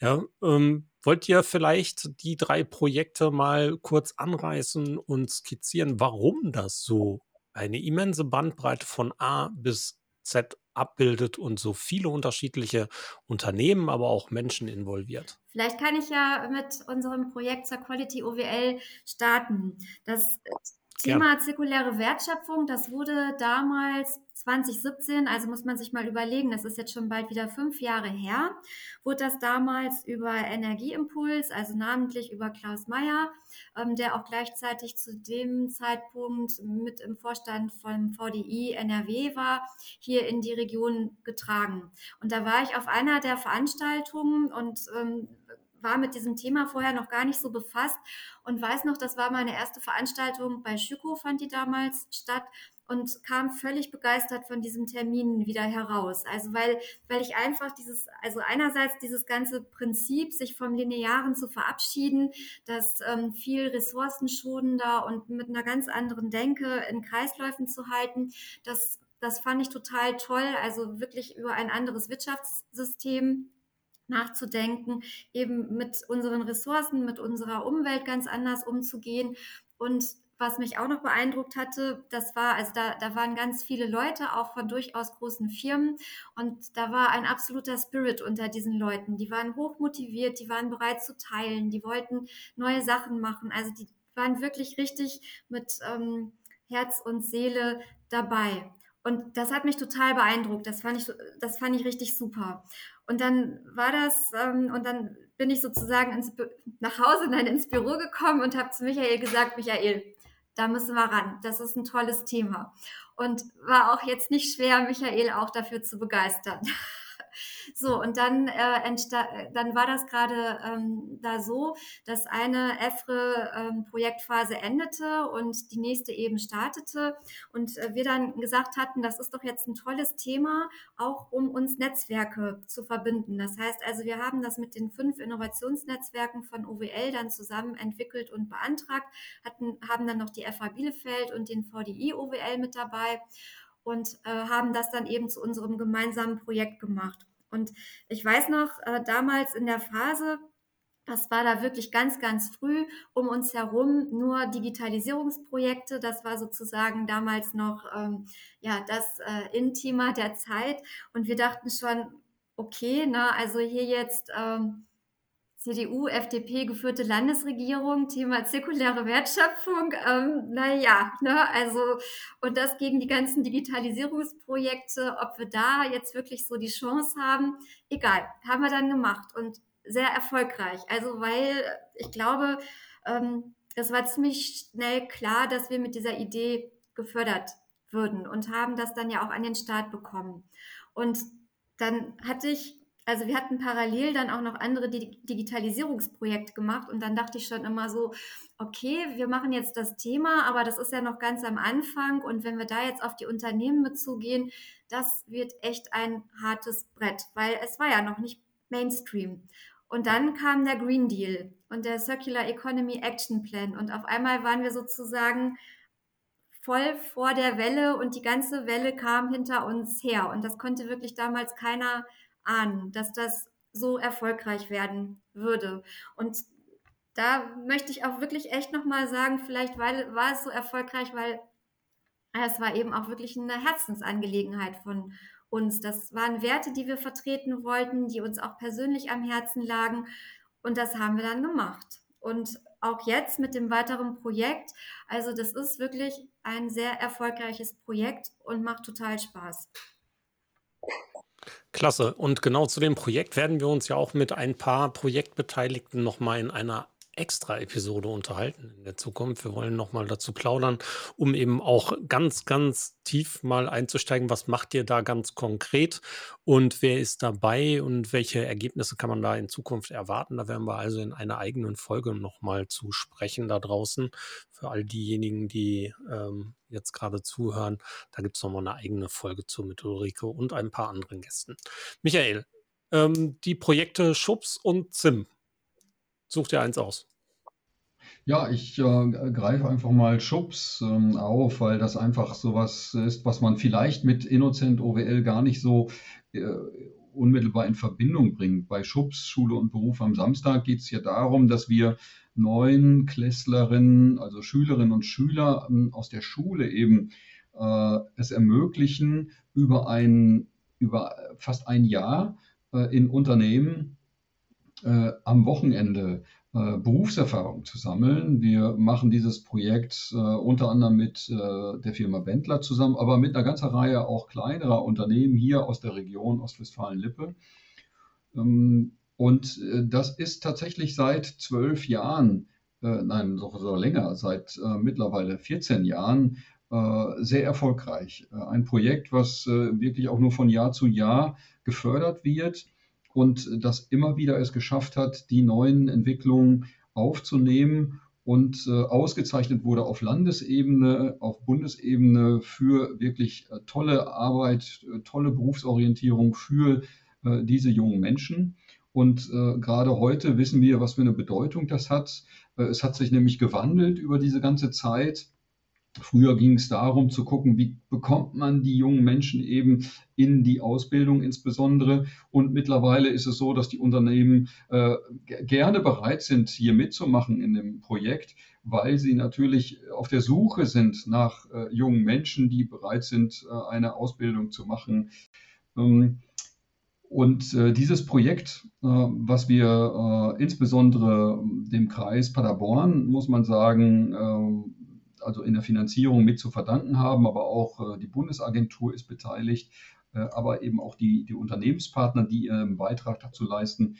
Ja, ähm, wollt ihr vielleicht die drei Projekte mal kurz anreißen und skizzieren, warum das so eine immense Bandbreite von A bis Z abbildet und so viele unterschiedliche Unternehmen, aber auch Menschen involviert. Vielleicht kann ich ja mit unserem Projekt zur Quality OWL starten. Das Thema ja. zirkuläre Wertschöpfung, das wurde damals 2017, also muss man sich mal überlegen, das ist jetzt schon bald wieder fünf Jahre her, wurde das damals über Energieimpuls, also namentlich über Klaus Meyer, ähm, der auch gleichzeitig zu dem Zeitpunkt mit im Vorstand vom VDI NRW war, hier in die Region getragen. Und da war ich auf einer der Veranstaltungen und ähm, war mit diesem Thema vorher noch gar nicht so befasst und weiß noch, das war meine erste Veranstaltung bei Schüko, fand die damals statt. und kam völlig begeistert von diesem Termin wieder heraus. Also weil, weil ich einfach dieses, also einerseits dieses ganze Prinzip, sich vom Linearen zu verabschieden, das ähm, viel ressourcenschonender und mit einer ganz anderen Denke in Kreisläufen zu halten, das, das fand ich total toll. Also wirklich über ein anderes Wirtschaftssystem nachzudenken, eben mit unseren Ressourcen, mit unserer Umwelt ganz anders umzugehen. Und was mich auch noch beeindruckt hatte, das war, also da, da waren ganz viele Leute, auch von durchaus großen Firmen. Und da war ein absoluter Spirit unter diesen Leuten. Die waren hochmotiviert, die waren bereit zu teilen, die wollten neue Sachen machen. Also die waren wirklich richtig mit ähm, Herz und Seele dabei. Und das hat mich total beeindruckt. Das fand ich, das fand ich richtig super. Und dann war das, ähm, und dann bin ich sozusagen ins, nach Hause, nein, ins Büro gekommen und habe zu Michael gesagt, Michael, da müssen wir ran. Das ist ein tolles Thema. Und war auch jetzt nicht schwer, Michael auch dafür zu begeistern. So, und dann, äh, dann war das gerade ähm, da so, dass eine EFRE-Projektphase ähm, endete und die nächste eben startete. Und äh, wir dann gesagt hatten, das ist doch jetzt ein tolles Thema, auch um uns Netzwerke zu verbinden. Das heißt also, wir haben das mit den fünf Innovationsnetzwerken von OWL dann zusammen entwickelt und beantragt, hatten, haben dann noch die FA Bielefeld und den VDI OWL mit dabei und äh, haben das dann eben zu unserem gemeinsamen Projekt gemacht. Und ich weiß noch, äh, damals in der Phase, das war da wirklich ganz, ganz früh um uns herum nur Digitalisierungsprojekte. Das war sozusagen damals noch ähm, ja das äh, In-Thema der Zeit. Und wir dachten schon, okay, na, also hier jetzt ähm, CDU, FDP geführte Landesregierung, Thema zirkuläre Wertschöpfung, ähm, naja, ne, also, und das gegen die ganzen Digitalisierungsprojekte, ob wir da jetzt wirklich so die Chance haben, egal, haben wir dann gemacht und sehr erfolgreich. Also, weil ich glaube, ähm, es war ziemlich schnell klar, dass wir mit dieser Idee gefördert würden und haben das dann ja auch an den Start bekommen. Und dann hatte ich also wir hatten parallel dann auch noch andere Digitalisierungsprojekte gemacht und dann dachte ich schon immer so, okay, wir machen jetzt das Thema, aber das ist ja noch ganz am Anfang und wenn wir da jetzt auf die Unternehmen mit zugehen, das wird echt ein hartes Brett, weil es war ja noch nicht Mainstream. Und dann kam der Green Deal und der Circular Economy Action Plan und auf einmal waren wir sozusagen voll vor der Welle und die ganze Welle kam hinter uns her und das konnte wirklich damals keiner ahnen, dass das so erfolgreich werden würde. Und da möchte ich auch wirklich echt nochmal sagen, vielleicht weil, war es so erfolgreich, weil es war eben auch wirklich eine Herzensangelegenheit von uns. Das waren Werte, die wir vertreten wollten, die uns auch persönlich am Herzen lagen. Und das haben wir dann gemacht. Und auch jetzt mit dem weiteren Projekt. Also das ist wirklich ein sehr erfolgreiches Projekt und macht total Spaß. Klasse. Und genau zu dem Projekt werden wir uns ja auch mit ein paar Projektbeteiligten nochmal in einer extra Episode unterhalten in der Zukunft. Wir wollen nochmal dazu plaudern, um eben auch ganz, ganz tief mal einzusteigen. Was macht ihr da ganz konkret und wer ist dabei und welche Ergebnisse kann man da in Zukunft erwarten? Da werden wir also in einer eigenen Folge nochmal zu sprechen da draußen. Für all diejenigen, die ähm, jetzt gerade zuhören, da gibt es nochmal eine eigene Folge zu mit Ulrike und ein paar anderen Gästen. Michael, ähm, die Projekte Schubs und Zim. Such dir eins aus. Ja, ich äh, greife einfach mal Schubs ähm, auf, weil das einfach sowas ist, was man vielleicht mit Innocent OWL gar nicht so äh, unmittelbar in Verbindung bringt. Bei Schubs, Schule und Beruf am Samstag geht es hier darum, dass wir neun Klässlerinnen, also Schülerinnen und Schüler ähm, aus der Schule eben äh, es ermöglichen, über ein, über fast ein Jahr äh, in Unternehmen äh, am Wochenende Berufserfahrung zu sammeln. Wir machen dieses Projekt äh, unter anderem mit äh, der Firma Bendler zusammen, aber mit einer ganzen Reihe auch kleinerer Unternehmen hier aus der Region Ostwestfalen-Lippe. Ähm, und äh, das ist tatsächlich seit zwölf Jahren, äh, nein, sogar länger, seit mittlerweile 14 Jahren sehr erfolgreich. Ein Projekt, was wirklich auch nur von Jahr zu Jahr gefördert wird und das immer wieder es geschafft hat, die neuen Entwicklungen aufzunehmen und äh, ausgezeichnet wurde auf Landesebene, auf Bundesebene für wirklich äh, tolle Arbeit, äh, tolle Berufsorientierung für äh, diese jungen Menschen. Und äh, gerade heute wissen wir, was für eine Bedeutung das hat. Äh, es hat sich nämlich gewandelt über diese ganze Zeit. Früher ging es darum zu gucken, wie bekommt man die jungen Menschen eben in die Ausbildung insbesondere. Und mittlerweile ist es so, dass die Unternehmen äh, gerne bereit sind, hier mitzumachen in dem Projekt, weil sie natürlich auf der Suche sind nach äh, jungen Menschen, die bereit sind, äh, eine Ausbildung zu machen. Ähm, und äh, dieses Projekt, äh, was wir äh, insbesondere dem Kreis Paderborn, muss man sagen, ähm, also in der Finanzierung mit zu verdanken haben, aber auch äh, die Bundesagentur ist beteiligt, äh, aber eben auch die, die Unternehmenspartner, die ihren Beitrag dazu leisten.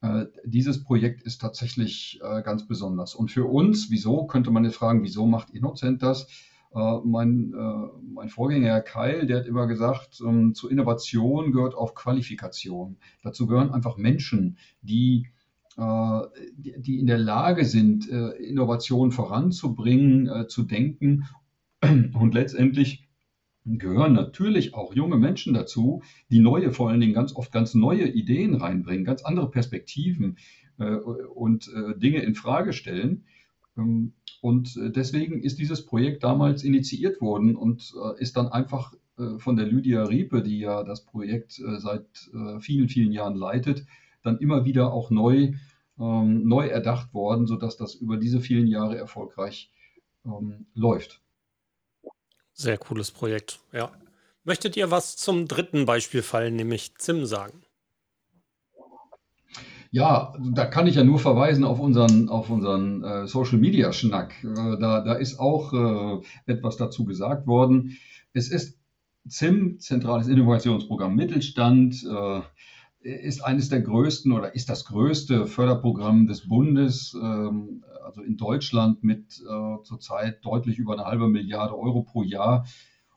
Äh, dieses Projekt ist tatsächlich ganz besonders. Und für uns, wieso, könnte man jetzt fragen, wieso macht Innocent das? Mein, mein Vorgänger Herr Keil, der hat immer gesagt, ähm, zu Innovation gehört auch Qualifikation. Dazu gehören einfach Menschen, die äh, die in der Lage sind, äh, Innovation voranzubringen, äh, zu denken. Und letztendlich gehören natürlich auch junge Menschen dazu, die neue, vor allen Dingen ganz oft ganz neue Ideen reinbringen, ganz andere Perspektiven und Dinge in Frage stellen. Ähm, und deswegen ist dieses Projekt damals initiiert worden und ist dann einfach von der Lydia Riepe, die ja das Projekt seit vielen, vielen Jahren leitet, dann immer wieder auch neu, ähm, neu erdacht worden, sodass das über diese vielen Jahre erfolgreich ähm, läuft. Sehr cooles Projekt, ja. Möchtet ihr was zum dritten Beispielfall, nämlich ZIM, sagen? Ja, da kann ich ja nur verweisen auf unseren, auf unseren äh, Social Media Schnack. Äh, da, da ist auch äh, etwas dazu gesagt worden. Es ist ZIM, Zentrales Innovationsprogramm Mittelstand, äh, ist eines der größten oder ist das größte Förderprogramm des Bundes, ähm, also in Deutschland mit äh, zurzeit deutlich über eine halbe Milliarde Euro pro Jahr.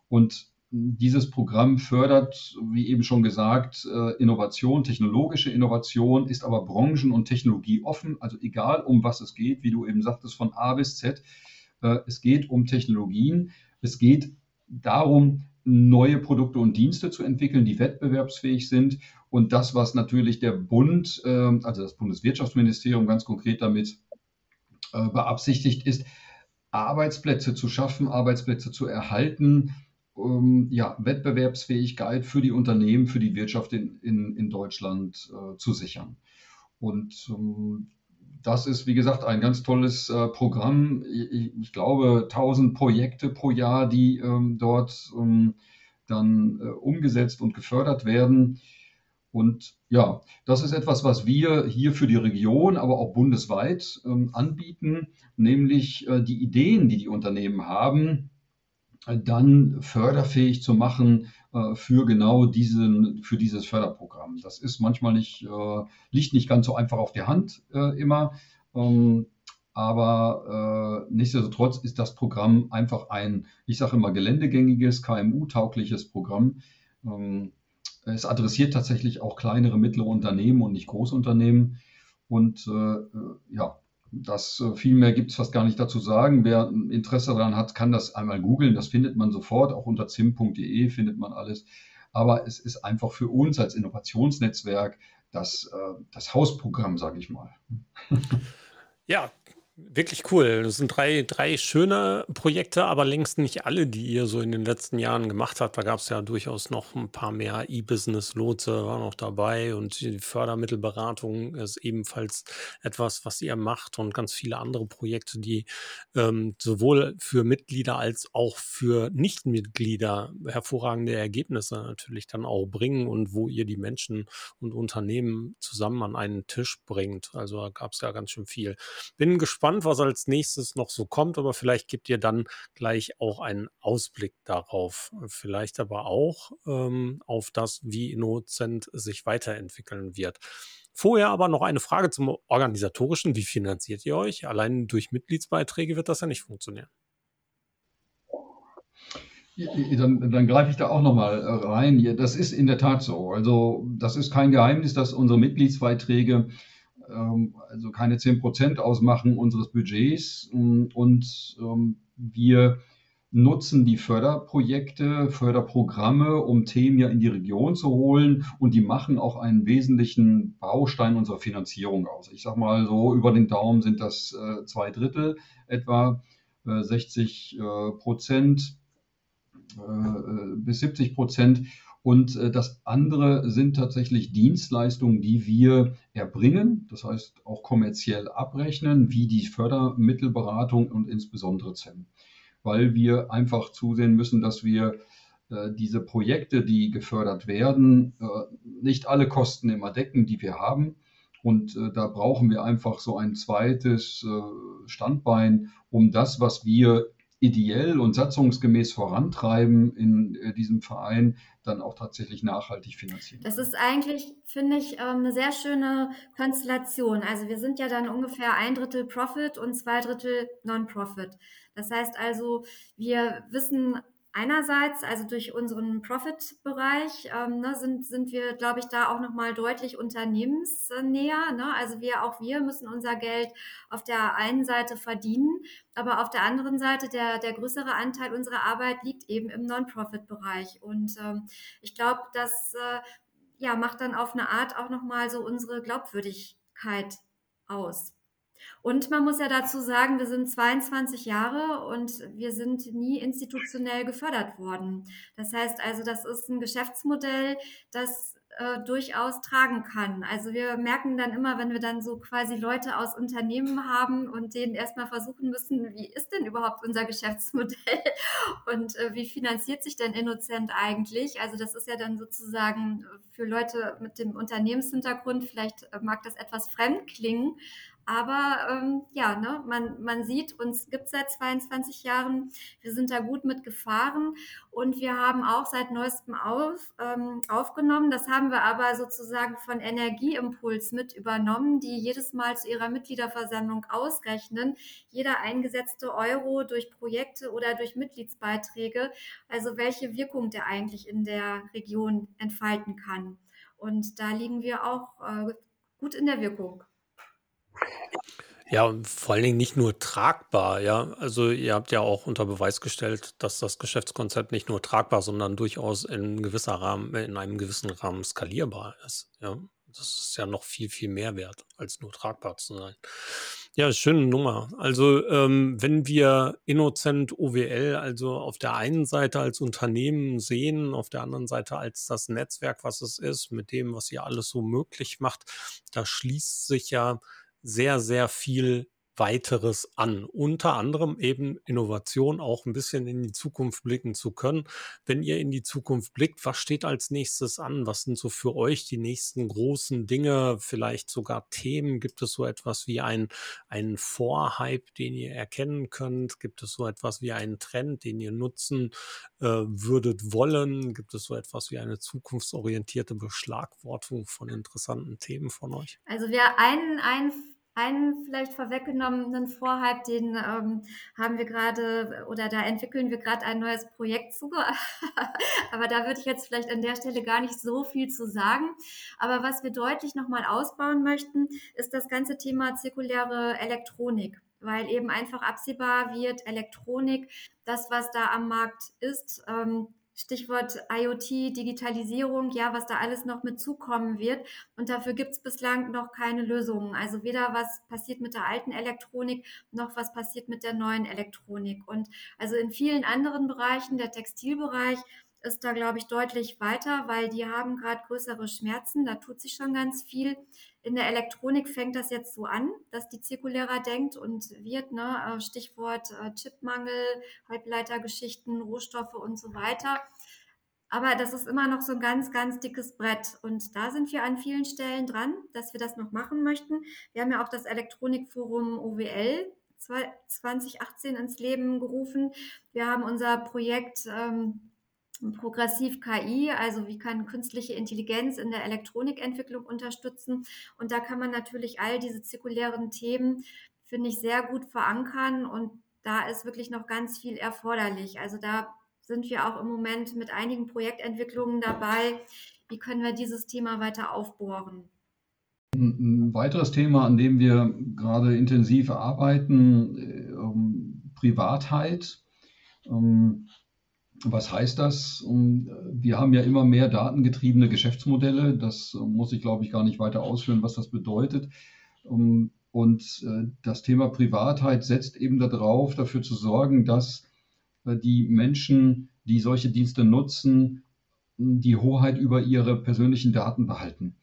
Und dieses Programm fördert, wie eben schon gesagt, äh, Innovation, technologische Innovation, ist aber branchen- und technologieoffen, also egal um was es geht, wie du eben sagtest, von A bis Z. Äh, es geht um Technologien. Es geht darum, neue Produkte und Dienste zu entwickeln, die wettbewerbsfähig sind. Und das, was natürlich der Bund, ähm, also das Bundeswirtschaftsministerium ganz konkret damit äh, beabsichtigt, ist, Arbeitsplätze zu schaffen, Arbeitsplätze zu erhalten, ja, Wettbewerbsfähigkeit für die Unternehmen, für die Wirtschaft in, in, in Deutschland äh, zu sichern. Und ähm, das ist, wie gesagt, ein ganz tolles äh, Programm. Ich, ich, glaube, 1000 Projekte pro Jahr, die ähm, dort ähm, dann umgesetzt und gefördert werden. Und ja, das ist etwas, was wir hier für die Region, aber auch bundesweit ähm, anbieten, nämlich äh, die Ideen, die die Unternehmen haben, dann förderfähig zu machen äh, für genau diesen, für dieses Förderprogramm. Das ist manchmal nicht, äh, liegt nicht ganz so einfach auf der Hand äh, immer. Ähm, aber äh, nichtsdestotrotz ist das Programm einfach ein, ich sage immer, geländegängiges, KMU-taugliches Programm. Ähm, es adressiert tatsächlich auch kleinere, mittlere Unternehmen und nicht Großunternehmen. Und äh, ja, das äh, viel mehr gibt es fast gar nicht dazu sagen. Wer Interesse daran hat, kann das einmal googeln. Das findet man sofort. Auch unter zim.de findet man alles. Aber es ist einfach für uns als Innovationsnetzwerk das, äh, das Hausprogramm, sage ich mal. Ja, Wirklich cool. Das sind drei, drei schöne Projekte, aber längst nicht alle, die ihr so in den letzten Jahren gemacht habt. Da gab es ja durchaus noch ein paar mehr E-Business-Lotse, war noch dabei und die Fördermittelberatung ist ebenfalls etwas, was ihr macht und ganz viele andere Projekte, die ähm, sowohl für Mitglieder als auch für Nichtmitglieder hervorragende Ergebnisse natürlich dann auch bringen und wo ihr die Menschen und Unternehmen zusammen an einen Tisch bringt. Also da gab es ja ganz schön viel. Bin gespannt gespannt, was als nächstes noch so kommt, aber vielleicht gibt ihr dann gleich auch einen Ausblick darauf. Vielleicht aber auch ähm, auf das, wie Innocent sich weiterentwickeln wird. Vorher aber noch eine Frage zum Organisatorischen. Wie finanziert ihr euch? Allein durch Mitgliedsbeiträge wird das ja nicht funktionieren. Dann, dann, greife ich da auch nochmal äh, rein. Das ist in der Tat so. Also das ist kein Geheimnis, dass unsere Mitgliedsbeiträge also keine 10 Prozent ausmachen unseres Budgets und ähm, wir nutzen die Förderprojekte, Förderprogramme, um Themen ja in die Region zu holen und die machen auch einen wesentlichen Baustein unserer Finanzierung aus. Ich sage mal so, über den Daumen sind das äh, zwei Drittel, etwa äh, 60 äh, Prozent äh, bis 70 Prozent. Und äh, das andere sind tatsächlich Dienstleistungen, die wir erbringen, das heißt auch kommerziell abrechnen, wie die Fördermittelberatung und insbesondere ZEM weil wir einfach zusehen müssen, dass wir äh, diese Projekte, die gefördert werden, äh, nicht alle Kosten immer decken, die wir haben. Und da brauchen wir einfach so ein zweites Standbein, um das, was wir ideell und satzungsgemäß vorantreiben in äh, diesem Verein, dann auch tatsächlich nachhaltig finanzieren. Das ist eigentlich, finde ich, ähm, eine sehr schöne Konstellation. Also wir sind ja dann ungefähr ein Drittel Profit und zwei Drittel Non-Profit. Das heißt also, wir wissen einerseits, also durch unseren Profit-Bereich, ähm, ne, sind, sind wir, glaube ich, da auch nochmal deutlich unternehmensnäher. Ne? Also wir, auch wir müssen unser Geld auf der einen Seite verdienen, aber auf der anderen Seite, der, der größere Anteil unserer Arbeit liegt eben im Non-Profit-Bereich. Und ähm, ich glaube, das äh, ja, macht dann auf eine Art auch nochmal so unsere Glaubwürdigkeit aus. Und man muss ja dazu sagen, wir sind 22 Jahre und wir sind nie institutionell gefördert worden. Das heißt also, das ist ein Geschäftsmodell, das äh, durchaus tragen kann. Also wir merken dann immer, wenn wir dann so quasi Leute aus Unternehmen haben und denen erstmal versuchen müssen, wie ist denn überhaupt unser Geschäftsmodell und äh, wie finanziert sich denn Innocent eigentlich? Also das ist ja dann sozusagen für Leute mit dem Unternehmenshintergrund, vielleicht äh, mag das etwas fremd klingen, aber ähm, ja, ne, man, man sieht, uns gibt es seit 22 Jahren. Wir sind da gut mitgefahren und wir haben auch seit neuestem auf, ähm, aufgenommen. Das haben wir aber sozusagen von Energieimpuls mit übernommen, die jedes Mal zu ihrer Mitgliederversammlung ausrechnen. Jeder eingesetzte Euro durch Projekte oder durch Mitgliedsbeiträge, also welche Wirkung der eigentlich in der Region entfalten kann. Und da liegen wir auch äh, gut in der Wirkung. Ja, und vor allen Dingen nicht nur tragbar, ja. Also ihr habt ja auch unter Beweis gestellt, dass das Geschäftskonzept nicht nur tragbar, sondern durchaus in gewisser Rahmen, in einem gewissen Rahmen skalierbar ist, ja. Das ist ja noch viel, viel mehr wert, als nur tragbar zu sein. Ja, schöne Nummer. Also ähm, wenn wir Innocent OWL also auf der einen Seite als Unternehmen sehen, auf der anderen Seite als das Netzwerk, was es ist, mit dem, was ihr alles so möglich macht, da schließt sich ja sehr, sehr viel weiteres an. Unter anderem eben Innovation auch ein bisschen in die Zukunft blicken zu können. Wenn ihr in die Zukunft blickt, was steht als nächstes an? Was sind so für euch die nächsten großen Dinge, vielleicht sogar Themen? Gibt es so etwas wie ein, einen Vorhype, den ihr erkennen könnt? Gibt es so etwas wie einen Trend, den ihr nutzen äh, würdet wollen? Gibt es so etwas wie eine zukunftsorientierte Beschlagwortung von interessanten Themen von euch? Also wir einen, einen einen vielleicht vorweggenommenen Vorhype, den ähm, haben wir gerade oder da entwickeln wir gerade ein neues Projekt zu. Aber da würde ich jetzt vielleicht an der Stelle gar nicht so viel zu sagen. Aber was wir deutlich nochmal ausbauen möchten, ist das ganze Thema zirkuläre Elektronik weil eben einfach absehbar wird, Elektronik, das, was da am Markt ist, ähm, Stichwort IoT, Digitalisierung, ja, was da alles noch mit zukommen wird. Und dafür gibt es bislang noch keine Lösungen. Also weder was passiert mit der alten Elektronik, noch was passiert mit der neuen Elektronik. Und also in vielen anderen Bereichen, der Textilbereich, ist da, glaube ich, deutlich weiter, weil die haben gerade größere Schmerzen. Da tut sich schon ganz viel. In der Elektronik fängt das jetzt so an, dass die zirkulärer denkt und wird, ne? Äh, Stichwort äh, Chipmangel, Halbleitergeschichten, Rohstoffe und so weiter. Aber das ist immer noch so ein ganz, ganz dickes Brett. Und da sind wir an vielen Stellen dran, dass wir das noch machen möchten. Wir haben ja auch das Elektronikforum OWL 2018 ins Leben gerufen. Wir haben unser Projekt ähm, Progressiv KI, also wie kann künstliche Intelligenz in der Elektronikentwicklung unterstützen. Und da kann man natürlich all diese zirkulären Themen, finde ich, sehr gut verankern. Und da ist wirklich noch ganz viel erforderlich. Also da sind wir auch im Moment mit einigen Projektentwicklungen dabei. Wie können wir dieses Thema weiter aufbohren? Ein weiteres Thema, an dem wir gerade intensiv arbeiten, äh, Privatheit. Ähm, was heißt das? Wir haben ja immer mehr datengetriebene Geschäftsmodelle. Das muss ich, glaube ich, gar nicht weiter ausführen, was das bedeutet. Und äh, das Thema Privatheit setzt eben darauf, dafür zu sorgen, dass äh, die Menschen, die solche Dienste nutzen, die Hoheit über ihre persönlichen Daten behalten.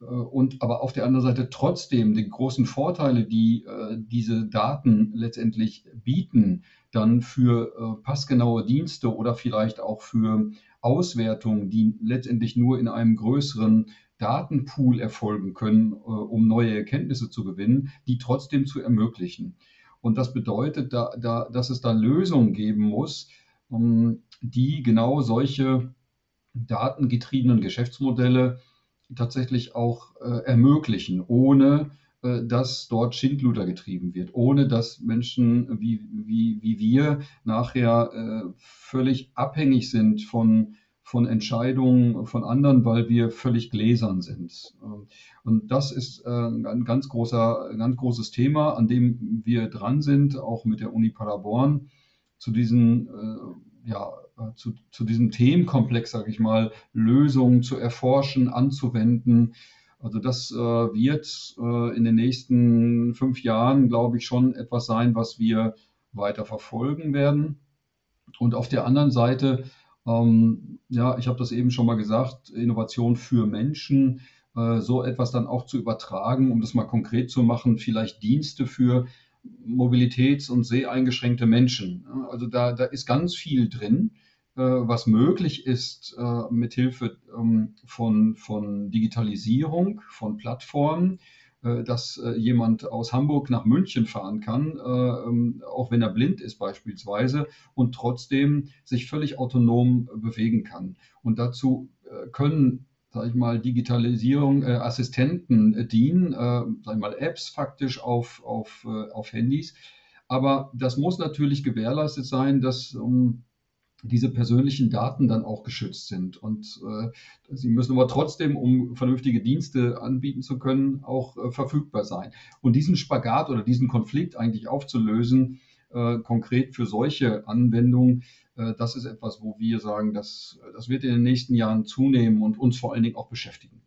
Äh, und aber auf der anderen Seite trotzdem die großen Vorteile, die äh, diese Daten letztendlich bieten, dann für äh, passgenaue Dienste oder vielleicht auch für Auswertungen, die letztendlich nur in einem größeren Datenpool erfolgen können, um neue Erkenntnisse zu gewinnen, die trotzdem zu ermöglichen. Und das bedeutet, da, da, dass es da Lösungen geben muss, um, die genau solche datengetriebenen Geschäftsmodelle tatsächlich auch äh, ermöglichen, ohne äh, dass dort Schindluder getrieben wird, ohne dass Menschen wie, wie, wie wir nachher äh, völlig abhängig sind von, von Entscheidungen von anderen, weil wir völlig gläsern sind. Und das ist äh, ein ganz, großer, ein ganz großes Thema, an dem wir dran sind, auch mit der Uni Paderborn, zu diesen äh, ja, zu, zu diesem Themenkomplex, sage ich mal, Lösungen zu erforschen, anzuwenden. Also das äh, wird äh, in den nächsten fünf Jahren, glaube ich, schon etwas sein, was wir weiter verfolgen werden. Und auf der anderen Seite, ähm, ja, ich habe das eben schon mal gesagt, Innovation für Menschen, äh, so etwas dann auch zu übertragen, um das mal konkret zu machen, vielleicht Dienste für mobilitäts- und seheingeschränkte Menschen. Also da, da ist ganz viel drin. Äh, was möglich ist äh, mit Hilfe ähm, von, von Digitalisierung, von Plattformen, äh, dass jemand aus Hamburg nach München fahren kann, ähm, auch wenn er blind ist beispielsweise, und trotzdem sich völlig autonom bewegen kann. Und dazu können sage ich mal, Digitalisierung, äh, Assistenten äh, dienen, äh, sag ich mal, Apps faktisch auf, auf, auf Handys. Aber das muss natürlich gewährleistet sein, dass um, diese persönlichen Daten dann auch geschützt sind. Und äh, sie müssen aber trotzdem, um vernünftige Dienste anbieten zu können, auch äh, verfügbar sein. Und diesen Spagat oder diesen Konflikt eigentlich aufzulösen, äh, konkret für solche Anwendungen, äh, das ist etwas, wo wir sagen, dass, das wird in den nächsten Jahren zunehmen und uns vor allen Dingen auch beschäftigen.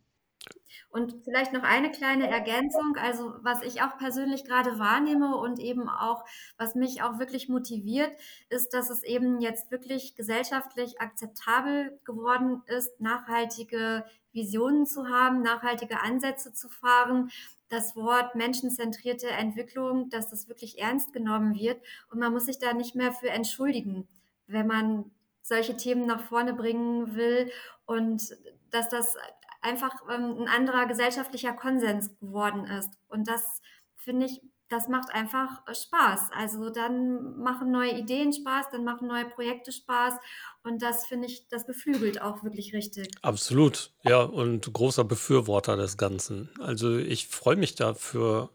Und vielleicht noch eine kleine Ergänzung. Also was ich auch persönlich gerade wahrnehme und eben auch, was mich auch wirklich motiviert, ist, dass es eben jetzt wirklich gesellschaftlich akzeptabel geworden ist, nachhaltige Visionen zu haben, nachhaltige Ansätze zu fahren. Das Wort menschenzentrierte Entwicklung, dass das wirklich ernst genommen wird und man muss sich da nicht mehr für entschuldigen, wenn man solche Themen nach vorne bringen will und dass das einfach ähm, ein anderer gesellschaftlicher Konsens geworden ist. Und das finde ich, das macht einfach äh, Spaß. Also dann machen neue Ideen Spaß, dann machen neue Projekte Spaß. Und das finde ich, das beflügelt auch wirklich richtig. Absolut, ja, und großer Befürworter des Ganzen. Also ich freue mich dafür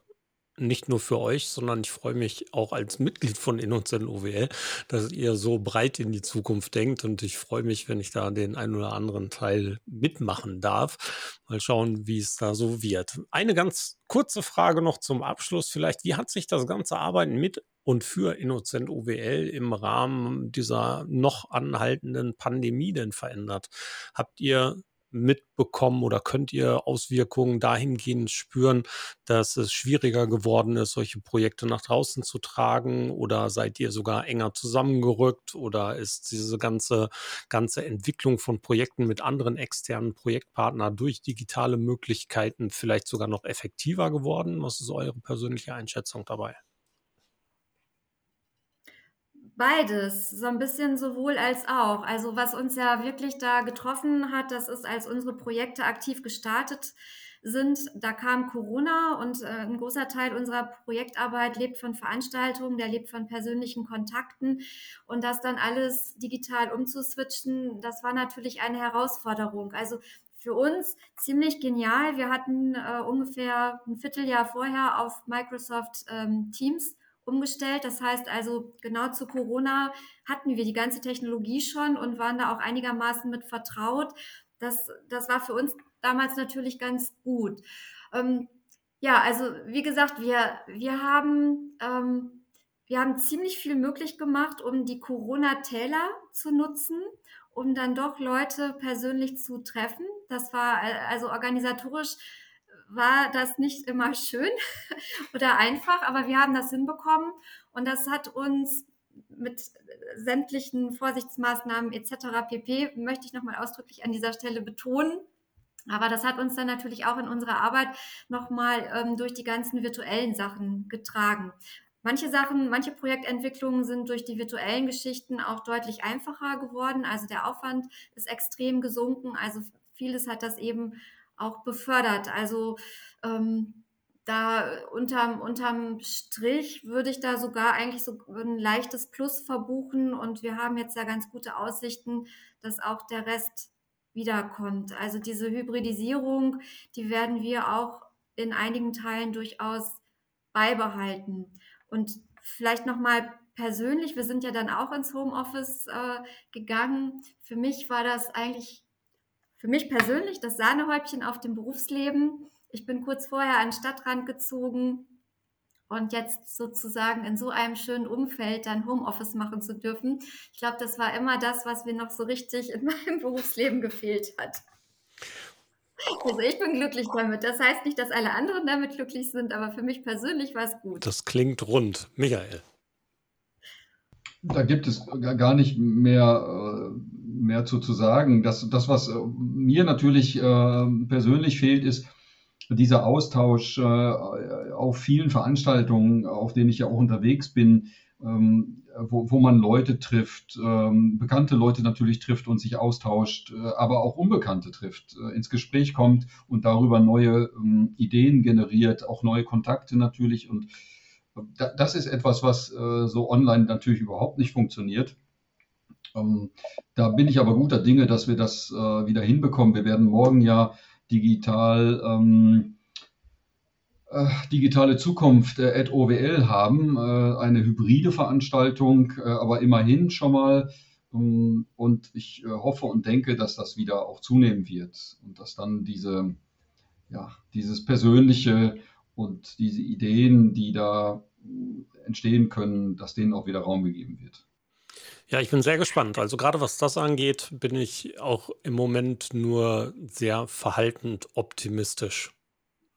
nicht nur für euch, sondern ich freue mich auch als Mitglied von Innocent OWL, dass ihr so breit in die Zukunft denkt und ich freue mich, wenn ich da den einen oder anderen Teil mitmachen darf. Mal schauen, wie es da so wird. Eine ganz kurze Frage noch zum Abschluss vielleicht. Wie hat sich das ganze Arbeiten mit und für Innocent OWL im Rahmen dieser noch anhaltenden Pandemie denn verändert? Habt ihr mitbekommen oder könnt ihr Auswirkungen dahingehend spüren, dass es schwieriger geworden ist, solche Projekte nach draußen zu tragen? Oder seid ihr sogar enger zusammengerückt? Oder ist diese ganze, ganze Entwicklung von Projekten mit anderen externen Projektpartnern durch digitale Möglichkeiten vielleicht sogar noch effektiver geworden? Was ist eure persönliche Einschätzung dabei? Beides, so ein bisschen sowohl als auch. Also was uns ja wirklich da getroffen hat, das ist, als unsere Projekte aktiv gestartet sind, da kam Corona und äh, ein großer Teil unserer Projektarbeit lebt von Veranstaltungen, der lebt von persönlichen Kontakten und das dann alles digital umzuswitchen, das war natürlich eine Herausforderung. Also für uns ziemlich genial. Wir hatten äh, ungefähr ein Vierteljahr vorher auf Microsoft ähm, Teams umgestellt. Das heißt also, genau zu Corona hatten wir die ganze Technologie schon und waren da auch einigermaßen mit vertraut. Das, das war für uns damals natürlich ganz gut. Ähm, ja, also wie gesagt, wir, wir haben ähm, wir haben ziemlich viel möglich gemacht, um die Corona-Täler zu nutzen, um dann doch Leute persönlich zu treffen. Das war also organisatorisch war das nicht immer schön oder einfach, aber wir haben das hinbekommen und das hat uns mit sämtlichen Vorsichtsmaßnahmen etc. pp. möchte ich nochmal ausdrücklich an dieser Stelle betonen. Aber das hat uns dann natürlich auch in unserer Arbeit nochmal ähm, durch die ganzen virtuellen Sachen getragen. Manche Sachen, manche Projektentwicklungen sind durch die virtuellen Geschichten auch deutlich einfacher geworden. Also der Aufwand ist extrem gesunken. Also vieles hat das eben auch befördert. Also ähm, da unterm, unterm Strich würde ich da sogar eigentlich so ein leichtes Plus verbuchen und wir haben jetzt ja ganz gute Aussichten, dass auch der Rest wiederkommt. Also diese Hybridisierung, die werden wir auch in einigen Teilen durchaus beibehalten. Und vielleicht nochmal persönlich, wir sind ja dann auch ins Homeoffice äh, gegangen. Für mich war das eigentlich, für mich persönlich das Sahnehäubchen auf dem Berufsleben. Ich bin kurz vorher an den Stadtrand gezogen und jetzt sozusagen in so einem schönen Umfeld dann Homeoffice machen zu dürfen. Ich glaube, das war immer das, was mir noch so richtig in meinem Berufsleben gefehlt hat. Also ich bin glücklich damit. Das heißt nicht, dass alle anderen damit glücklich sind, aber für mich persönlich war es gut. Das klingt rund. Michael. Da gibt es gar nicht mehr, äh, mehr zu, zu sagen. Das, das, was äh, mir natürlich äh, persönlich fehlt, ist dieser Austausch auf vielen Veranstaltungen, auf denen ich ja auch unterwegs bin, ähm, wo, wo man Leute trifft, ähm, bekannte Leute natürlich trifft und sich austauscht, äh, aber auch Unbekannte trifft, äh, ins Gespräch kommt und darüber neue ähm, Ideen generiert, auch neue Kontakte natürlich. Und äh, da, das ist etwas, was äh, so online natürlich überhaupt nicht funktioniert. Ähm, da bin ich aber guter Dinge, dass wir das äh, wieder hinbekommen. Wir werden morgen ja digital ähm, äh, digitale Zukunft äh, at OWL haben, äh, eine hybride Veranstaltung, äh, aber immerhin schon mal. Ähm, und ich äh, hoffe und denke, dass das wieder auch zunehmen wird und dass dann diese, ja, dieses Persönliche und diese Ideen, die da äh, entstehen können, dass denen auch wieder Raum gegeben wird. Ja, ich bin sehr gespannt. Also gerade was das angeht, bin ich auch im Moment nur sehr verhaltend optimistisch.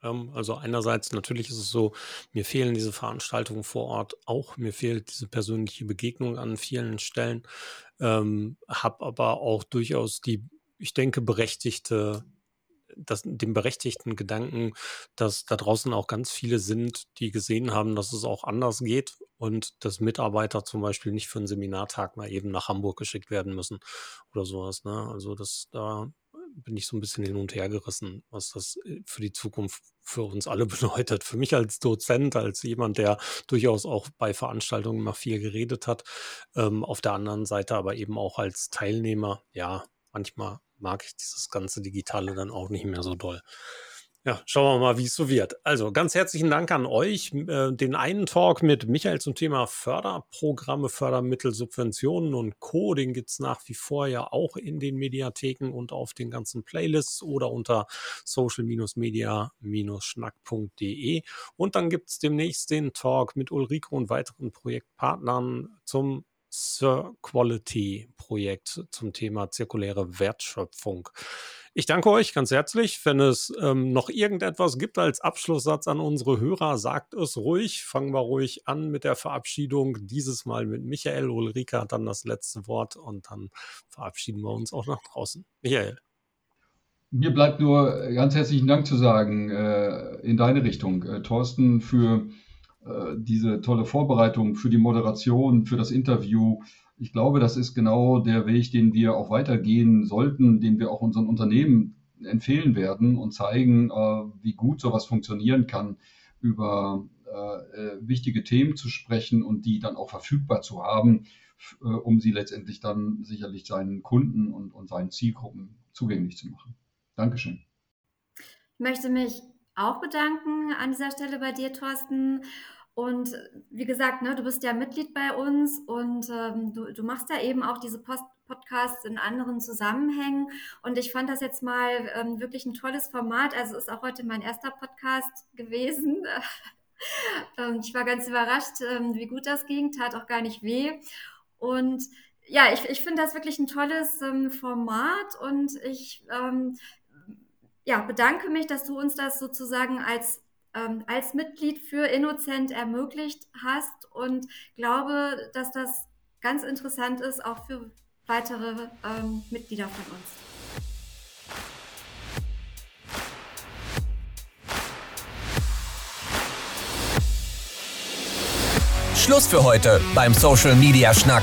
Ähm, also einerseits natürlich ist es so, mir fehlen diese Veranstaltungen vor Ort auch, mir fehlt diese persönliche Begegnung an vielen Stellen, ähm, habe aber auch durchaus die, ich denke, berechtigte das, den berechtigten Gedanken, dass da draußen auch ganz viele sind, die gesehen haben, dass es auch anders geht und dass Mitarbeiter zum Beispiel nicht für einen Seminartag mal eben nach Hamburg geschickt werden müssen oder sowas. Ne? Also das da bin ich so ein bisschen hin und her gerissen, was das äh, für die Zukunft für uns alle bedeutet. Für mich als Dozent, als jemand, der durchaus auch bei Veranstaltungen immer viel geredet hat. Ähm, auf der anderen Seite aber eben auch als Teilnehmer, ja, manchmal mag ich dieses ganze Digitale dann auch nicht mehr so doll. Ja, schauen wir mal, wie es so wird. Also ganz herzlichen Dank an euch. Äh, den einen Talk mit Michael zum Thema Förderprogramme, Fördermittel, Subventionen und Co. Den gibt es nach wie vor ja auch in den Mediatheken und auf den ganzen Playlists oder unter social-media-schnack.de. Und dann gibt es demnächst den Talk mit Ulrike und weiteren Projektpartnern zum Sir Quality Projekt zum Thema zirkuläre Wertschöpfung. Ich danke euch ganz herzlich. Wenn es ähm, noch irgendetwas gibt als Abschlusssatz an unsere Hörer, sagt es ruhig. Fangen wir ruhig an mit der Verabschiedung. Dieses Mal mit Michael. Ulrike hat dann das letzte Wort und dann verabschieden wir uns auch nach draußen. Michael. Mir bleibt nur ganz herzlichen Dank zu sagen äh, in deine Richtung, äh, Thorsten, für äh, diese tolle Vorbereitung, für die Moderation, für das Interview ich glaube, das ist genau der Weg, den wir auch weitergehen sollten, den wir auch unseren Unternehmen empfehlen werden und zeigen, äh, wie gut sowas funktionieren kann, über äh, äh, wichtige Themen zu sprechen und die dann auch verfügbar zu haben, um sie letztendlich dann sicherlich seinen Kunden und, und seinen Zielgruppen zugänglich zu machen. Dankeschön. Ich möchte mich auch bedanken an dieser Stelle bei dir, Thorsten. Und wie gesagt, ne, du bist ja Mitglied bei uns und ähm, du, du machst ja eben auch diese Post Podcasts in anderen Zusammenhängen. Und ich fand das jetzt mal ähm, wirklich ein tolles Format. Also ist auch heute mein erster Podcast gewesen. Ähm, ich war ganz überrascht, ähm, wie gut das ging, tat auch gar nicht weh. Und ja, ich, ich finde das wirklich ein tolles ähm, Format und ich ähm, ja, bedanke mich, dass du uns das sozusagen als ähm, als Mitglied für Innocent ermöglicht hast und glaube, dass das ganz interessant ist, auch für weitere ähm, Mitglieder von uns. Schluss für heute beim Social Media Schnack.